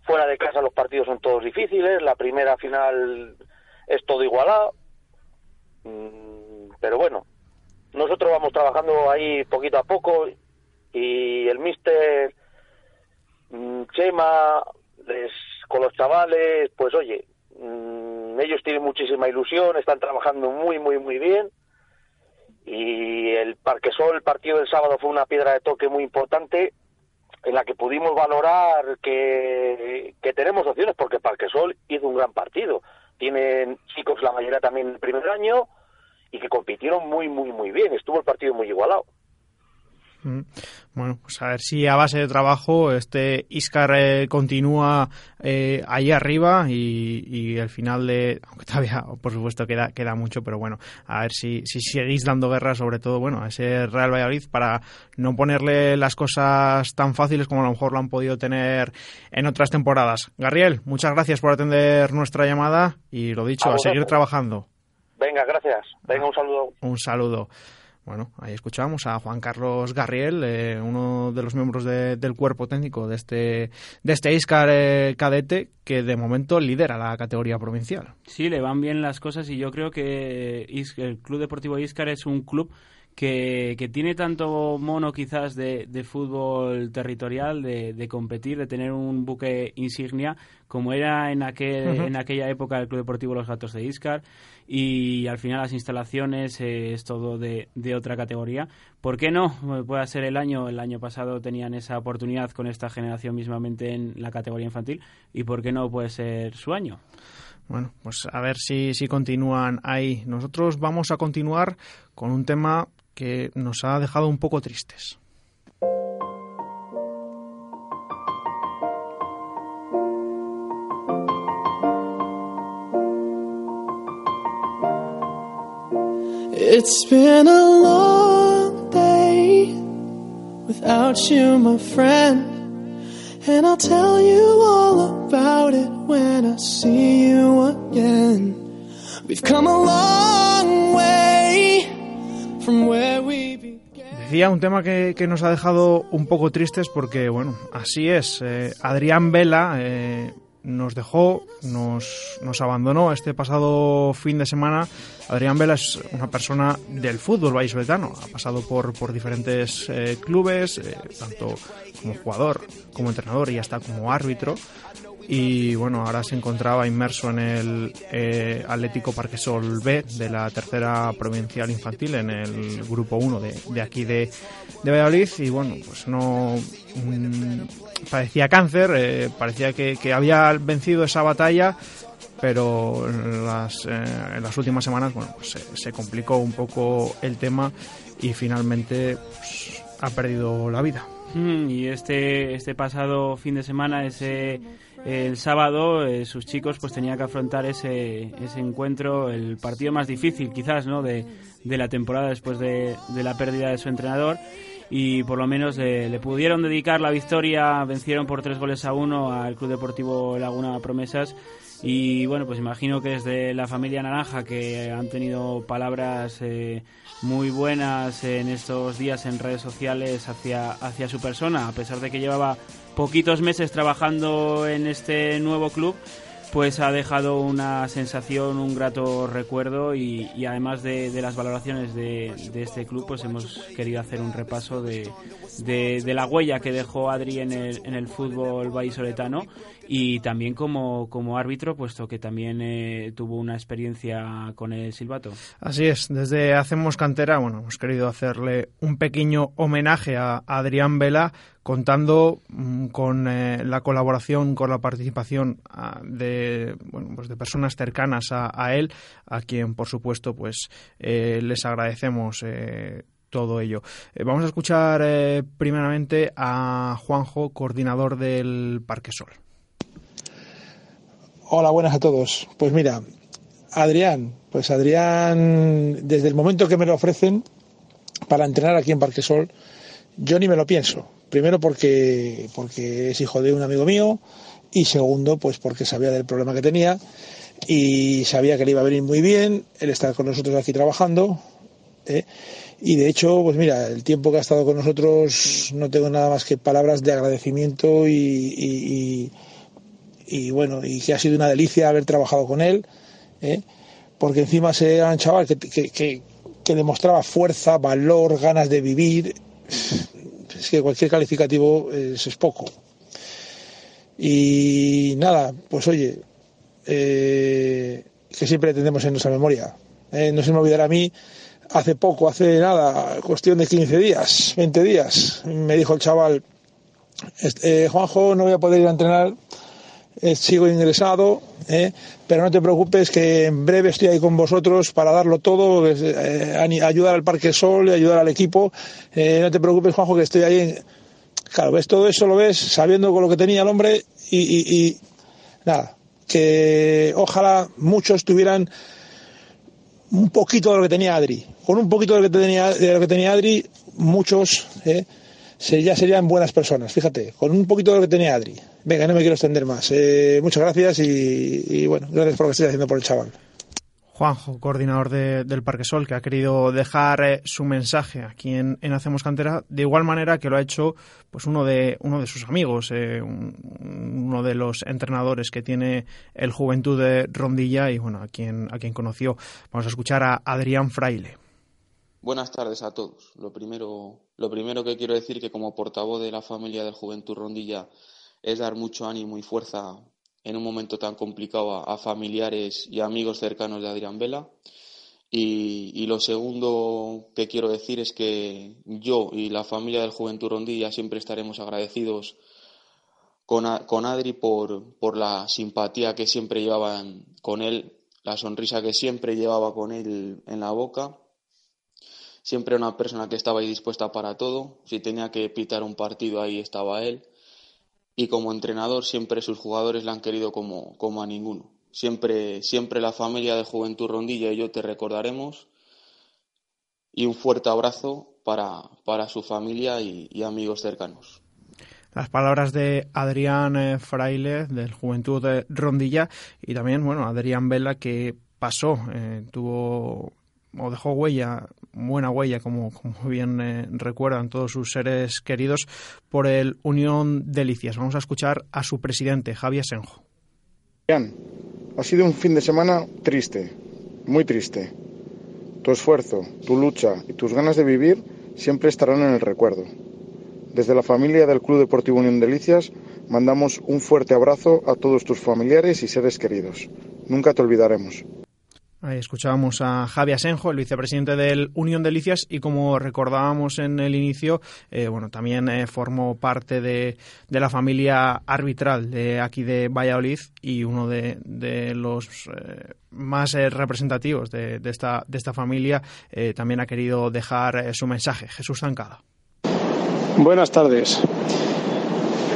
Fuera de casa los partidos son todos difíciles, la primera final es todo igualado. Mm, pero bueno, nosotros vamos trabajando ahí poquito a poco y el mister mm, Chema con los chavales, pues oye, mm, ellos tienen muchísima ilusión, están trabajando muy, muy, muy bien. Y el Parquesol, el partido del sábado fue una piedra de toque muy importante en la que pudimos valorar que, que tenemos opciones, porque Parquesol hizo un gran partido. Tienen chicos, la mayoría también el primer año, y que compitieron muy, muy, muy bien. Estuvo el partido muy igualado. Mm. Bueno, pues a ver si a base de trabajo este Iscar eh, continúa eh, ahí arriba y, y, el final de, aunque todavía por supuesto queda, queda mucho, pero bueno, a ver si, si seguís dando guerra sobre todo, bueno, a ese Real Valladolid para no ponerle las cosas tan fáciles como a lo mejor lo han podido tener en otras temporadas. Gabriel, muchas gracias por atender nuestra llamada y lo dicho, a, a seguir trabajando. Venga, gracias. Venga, un saludo. Un saludo. Bueno, ahí escuchamos a Juan Carlos Garriel, eh, uno de los miembros del cuerpo técnico de este, de este Iscar eh, cadete, que de momento lidera la categoría provincial. Sí, le van bien las cosas y yo creo que el Club Deportivo Iscar es un club que, que tiene tanto mono quizás de, de fútbol territorial, de, de, competir, de tener un buque insignia, como era en, aquel, en aquella época el Club Deportivo Los Gatos de Iscar, y al final las instalaciones eh, es todo de, de, otra categoría. ¿Por qué no? Puede ser el año, el año pasado tenían esa oportunidad con esta generación mismamente en la categoría infantil, y ¿por qué no puede ser su año? Bueno, pues a ver si, si continúan ahí. Nosotros vamos a continuar con un tema que nos ha dejado un poco tristes. It's been a long day without you, my friend. And I'll tell you all about it when I see you again. We've come a long way Decía un tema que, nos ha dejado un poco tristes porque, bueno, así es. Eh, Adrián Vela eh, nos dejó, nos, nos abandonó este pasado fin de semana. Adrián Vela es una persona del fútbol vallisoletano, ha pasado por, por diferentes eh, clubes, tanto como jugador, como entrenador y hasta como árbitro. Y bueno, ahora se encontraba inmerso en el eh, Atlético Parquesol B de la tercera provincial infantil, en el grupo 1 de, de aquí de, de Valladolid. Y bueno, pues no. Mm, parecía cáncer, parecía que, había vencido esa batalla, pero en las, eh, las últimas semanas bueno, pues se, se, complicó un poco el tema y finalmente pues, ha perdido la vida. Mm, y este, este pasado fin de semana, ese el sábado eh, sus chicos pues tenían que afrontar ese, ese encuentro, el partido más difícil quizás ¿no? de, de la temporada después de, de, la pérdida de su entrenador y por lo menos le, le, pudieron dedicar la victoria, vencieron por tres goles a uno al Club Deportivo Laguna Promesas y bueno pues imagino que desde la familia Naranja que han tenido palabras eh, muy buenas en estos días en redes sociales hacia, hacia su persona, a pesar de que llevaba poquitos meses trabajando en este nuevo club, pues ha dejado una sensación, un grato recuerdo y, además de, de, las valoraciones de, de, este club, pues hemos querido hacer un repaso de, de la huella que dejó Adri en el, en el fútbol vallisoletano y también como, árbitro, puesto que también eh, tuvo una experiencia con el silbato. Así es, desde Hacemos Cantera, bueno, hemos querido hacerle un pequeño homenaje a Adrián Vela, contando mmm, con eh, la colaboración, con la participación uh, de, bueno, pues de personas cercanas a, a, él, a quien, por supuesto, pues eh, les agradecemos eh, todo ello. Eh, vamos a escuchar eh, primeramente a Juanjo, coordinador del Parque Sol. Hola, buenas a todos. Pues mira, Adrián, pues Adrián, desde el momento que me lo ofrecen para entrenar aquí en Parquesol, yo ni me lo pienso. Primero porque, porque es hijo de un amigo mío y segundo, pues porque sabía del problema que tenía y sabía que le iba a venir muy bien el estar con nosotros aquí trabajando. ¿eh? Y de hecho, pues mira, el tiempo que ha estado con nosotros no tengo nada más que palabras de agradecimiento y, y bueno, y que ha sido una delicia haber trabajado con él, ¿eh? porque encima se era un chaval que, que, que, que, demostraba fuerza, valor, ganas de vivir. Es que cualquier calificativo es, es poco. Y nada, pues oye, eh, que siempre tendremos en nuestra memoria. ¿eh? No se me olvidará a mí, hace poco, hace nada, cuestión de 15 días, 20 días, me dijo el chaval, este, Juanjo, no voy a poder ir a entrenar eh, sigo ingresado, eh, pero no te preocupes que en breve estoy ahí con vosotros para darlo todo, eh, ayudar al Parque Sol, ayudar al equipo. No te preocupes, Juanjo, que estoy ahí. En... Claro, ves todo eso, lo ves sabiendo con lo que tenía el hombre y, y, y nada, que ojalá muchos tuvieran un poquito de lo que tenía Adri. Con un poquito de lo que tenía, de lo que tenía Adri, muchos ya serían buenas personas, fíjate, con un poquito de lo que tenía Adri. Venga, no me quiero extender más. Eh, muchas gracias y, y, bueno, gracias por lo que estoy haciendo por el chaval. Juanjo, coordinador de, del Parque Sol, que ha querido dejar eh, su mensaje aquí en, en, Hacemos Cantera, de igual manera que lo ha hecho pues uno de, uno de sus amigos, eh, un, uno de los entrenadores que tiene el Juventud de Rondilla y bueno, a quien, a quien conoció. Vamos a escuchar a Adrián Fraile. buenas tardes a todos. Lo primero, lo primero que quiero decir que como portavoz de la familia del Juventud Rondilla es dar mucho ánimo y fuerza en un momento tan complicado a, familiares y amigos cercanos de Adrián Vela. Y, lo segundo que quiero decir es que yo y la familia del Juventud Rondilla siempre estaremos agradecidos con, con Adri por, por la simpatía que siempre llevaban con él, la sonrisa que siempre llevaba con él en la boca. Siempre una persona que estaba ahí dispuesta para todo. Si tenía que pitar un partido, ahí estaba él. Y como entrenador, siempre sus jugadores le han querido como, como a ninguno. Siempre, siempre la familia de Juventud Rondilla y yo te recordaremos. Y un fuerte abrazo para, para su familia y amigos cercanos las palabras de Adrián eh, Fraile del Juventud de Rondilla y también, bueno, Adrián Vela que pasó, eh, tuvo o dejó huella, buena huella, como, como bien eh, recuerdan todos sus seres queridos, por el Unión Delicias. Vamos a escuchar a su presidente, Javier Senjo. Adrián, ha sido un fin de semana triste, muy triste. Tu esfuerzo, tu lucha y tus ganas de vivir siempre estarán en el recuerdo. Desde la familia del Club Deportivo Unión Delicias mandamos un fuerte abrazo a todos tus familiares y seres queridos. Nunca te olvidaremos. Ahí escuchábamos a Javi Asenjo, el vicepresidente del Unión Delicias, y como recordábamos en el inicio, eh, bueno, también eh, formó parte de, la familia arbitral de aquí de Valladolid y uno de, los eh, más representativos de, esta, de esta familia también ha querido dejar su mensaje. Jesús Zancada. Buenas tardes.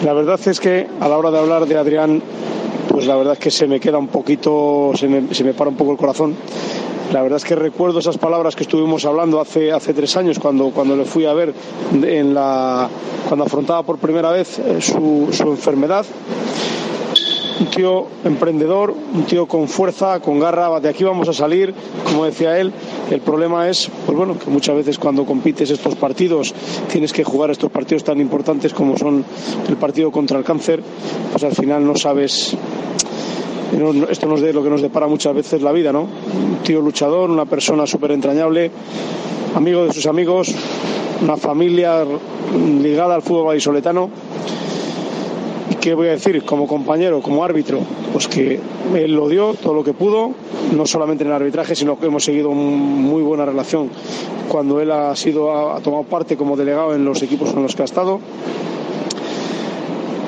La verdad es que a la hora de hablar de Adrián, pues la verdad es que se me queda un poquito, se me, se me para un poco el corazón. La verdad es que recuerdo esas palabras que estuvimos hablando hace, hace tres años cuando, cuando le fui a ver en la, cuando afrontaba por primera vez eh, su, su enfermedad un tío emprendedor, un tío con fuerza, con garra, de aquí vamos a salir, como decía él. El problema es, pues bueno, que muchas veces cuando compites estos partidos, tienes que jugar estos partidos tan importantes como son el partido contra el cáncer, pues al final no sabes esto nos de lo que nos depara muchas veces la vida, ¿no? Un tío luchador, una persona súper entrañable, amigo de sus amigos, una familia ligada al fútbol vallisoletano ¿Qué voy a decir? Como compañero, como árbitro, pues que él lo dio todo lo que pudo, no solamente en el arbitraje, sino que hemos seguido una muy buena relación cuando él ha sido ha tomado parte como delegado en los equipos con los que ha estado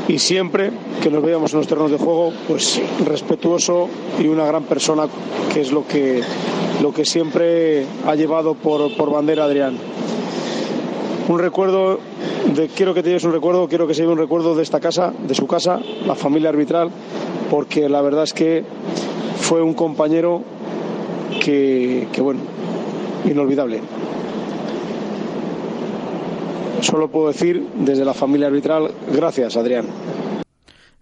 y siempre que nos veíamos en los terrenos de juego, pues respetuoso y una gran persona, que es lo que, lo que siempre ha llevado por, por bandera Adrián un recuerdo de, quiero que te lleves un recuerdo, quiero que se lleve un recuerdo de esta casa, de su casa, la familia arbitral, porque la verdad es que fue un compañero que, que bueno, inolvidable. Solo puedo decir desde la familia arbitral, gracias Adrián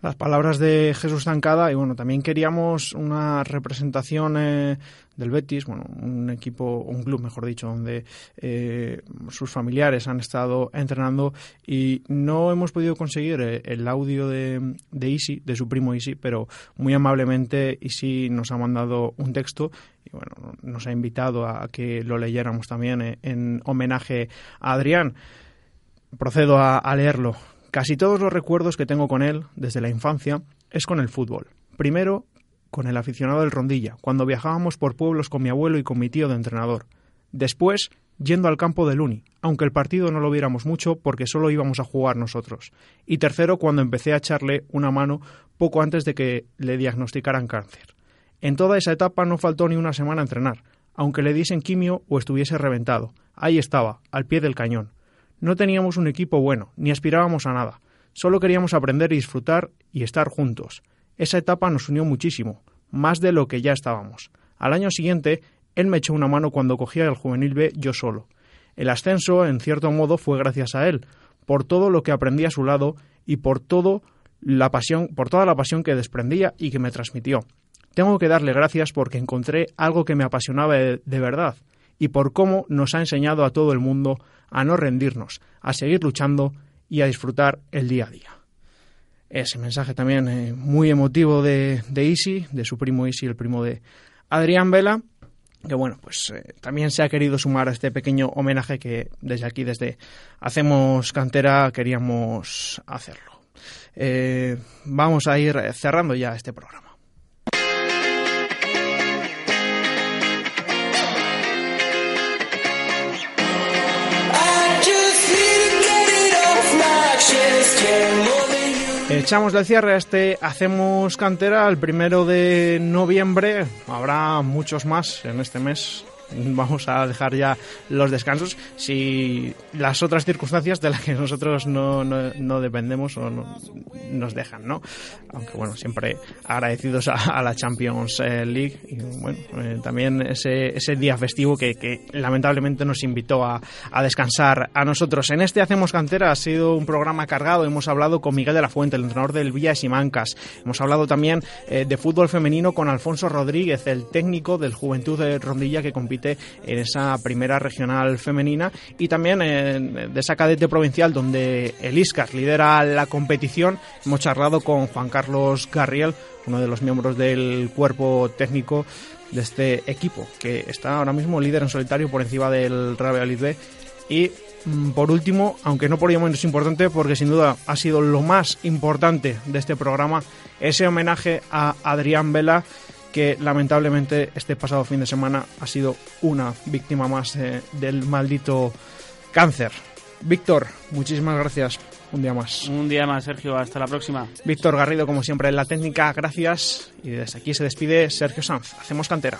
las palabras de Jesús Zancada y bueno, también queríamos una representación eh, del Betis, bueno, un equipo, un club mejor dicho, donde eh, sus familiares han estado entrenando y no hemos podido conseguir eh, el audio de, de Isi, de su primo Isi, pero muy amablemente Isi nos ha mandado un texto y bueno, nos ha invitado a que lo leyéramos también en homenaje a Adrián. Procedo a leerlo. Casi todos los recuerdos que tengo con él desde la infancia es con el fútbol. Primero, con el aficionado del Rondilla, cuando viajábamos por pueblos con mi abuelo y con mi tío de entrenador. Después, yendo al campo del Uni, aunque el partido no lo viéramos mucho porque solo íbamos a jugar nosotros. Y tercero, cuando empecé a echarle una mano poco antes de que le diagnosticaran cáncer. En toda esa etapa no faltó ni una semana a entrenar, aunque le diesen quimio o estuviese reventado. Ahí estaba, al pie del cañón. No teníamos un equipo bueno, ni aspirábamos a nada. Solo queríamos aprender y disfrutar y estar juntos. Esa etapa nos unió muchísimo, más de lo que ya estábamos. Al año siguiente, él me echó una mano cuando cogía el juvenil B yo solo. El ascenso, en cierto modo, fue gracias a él, por todo lo que aprendí a su lado y por todo la pasión, por toda la pasión que desprendía y que me transmitió. Tengo que darle gracias porque encontré algo que me apasionaba de verdad y por cómo nos ha enseñado a todo el mundo a no rendirnos, a seguir luchando y a disfrutar el día a día. Ese mensaje también eh, muy emotivo de, de Isi, de su primo Isi, el primo de Adrián Vela. que bueno, pues eh, también se ha querido sumar a este pequeño homenaje que desde aquí, desde Hacemos Cantera, queríamos hacerlo. Eh, vamos a ir cerrando ya este programa. Echamos de cierre este Hacemos Cantera el primero de noviembre. Habrá muchos más en este mes vamos a dejar ya los descansos si las otras circunstancias de las que nosotros no, no, dependemos o no, nos dejan, ¿no? Aunque bueno, siempre agradecidos a, la Champions eh, League y bueno, eh, también ese, ese día festivo que, que lamentablemente nos invitó a, a, descansar a nosotros. En este Hacemos Cantera ha sido un programa cargado, hemos hablado con Miguel de la Fuente, el entrenador del Villa Simancas, hemos hablado también eh, de fútbol femenino con Alfonso Rodríguez, el técnico del Juventud de Rondilla que compite en esa primera regional femenina y también de esa cadete provincial donde el Iscar lidera la competición. Hemos charlado con Juan Carlos Garriel, uno de los miembros del cuerpo técnico de este equipo, que está ahora mismo líder en solitario por encima del Real B. Y mm, por último, aunque no por ello menos importante, porque sin duda ha sido lo más importante de este programa, ese homenaje a Adrián Vela que lamentablemente este pasado fin de semana ha sido una víctima más eh, del maldito cáncer. Víctor, muchísimas gracias. Un día más. Un día más, Sergio. Hasta la próxima. Víctor Garrido, como siempre, en la técnica, gracias. Y desde aquí se despide Sergio Sanz. Hacemos cantera.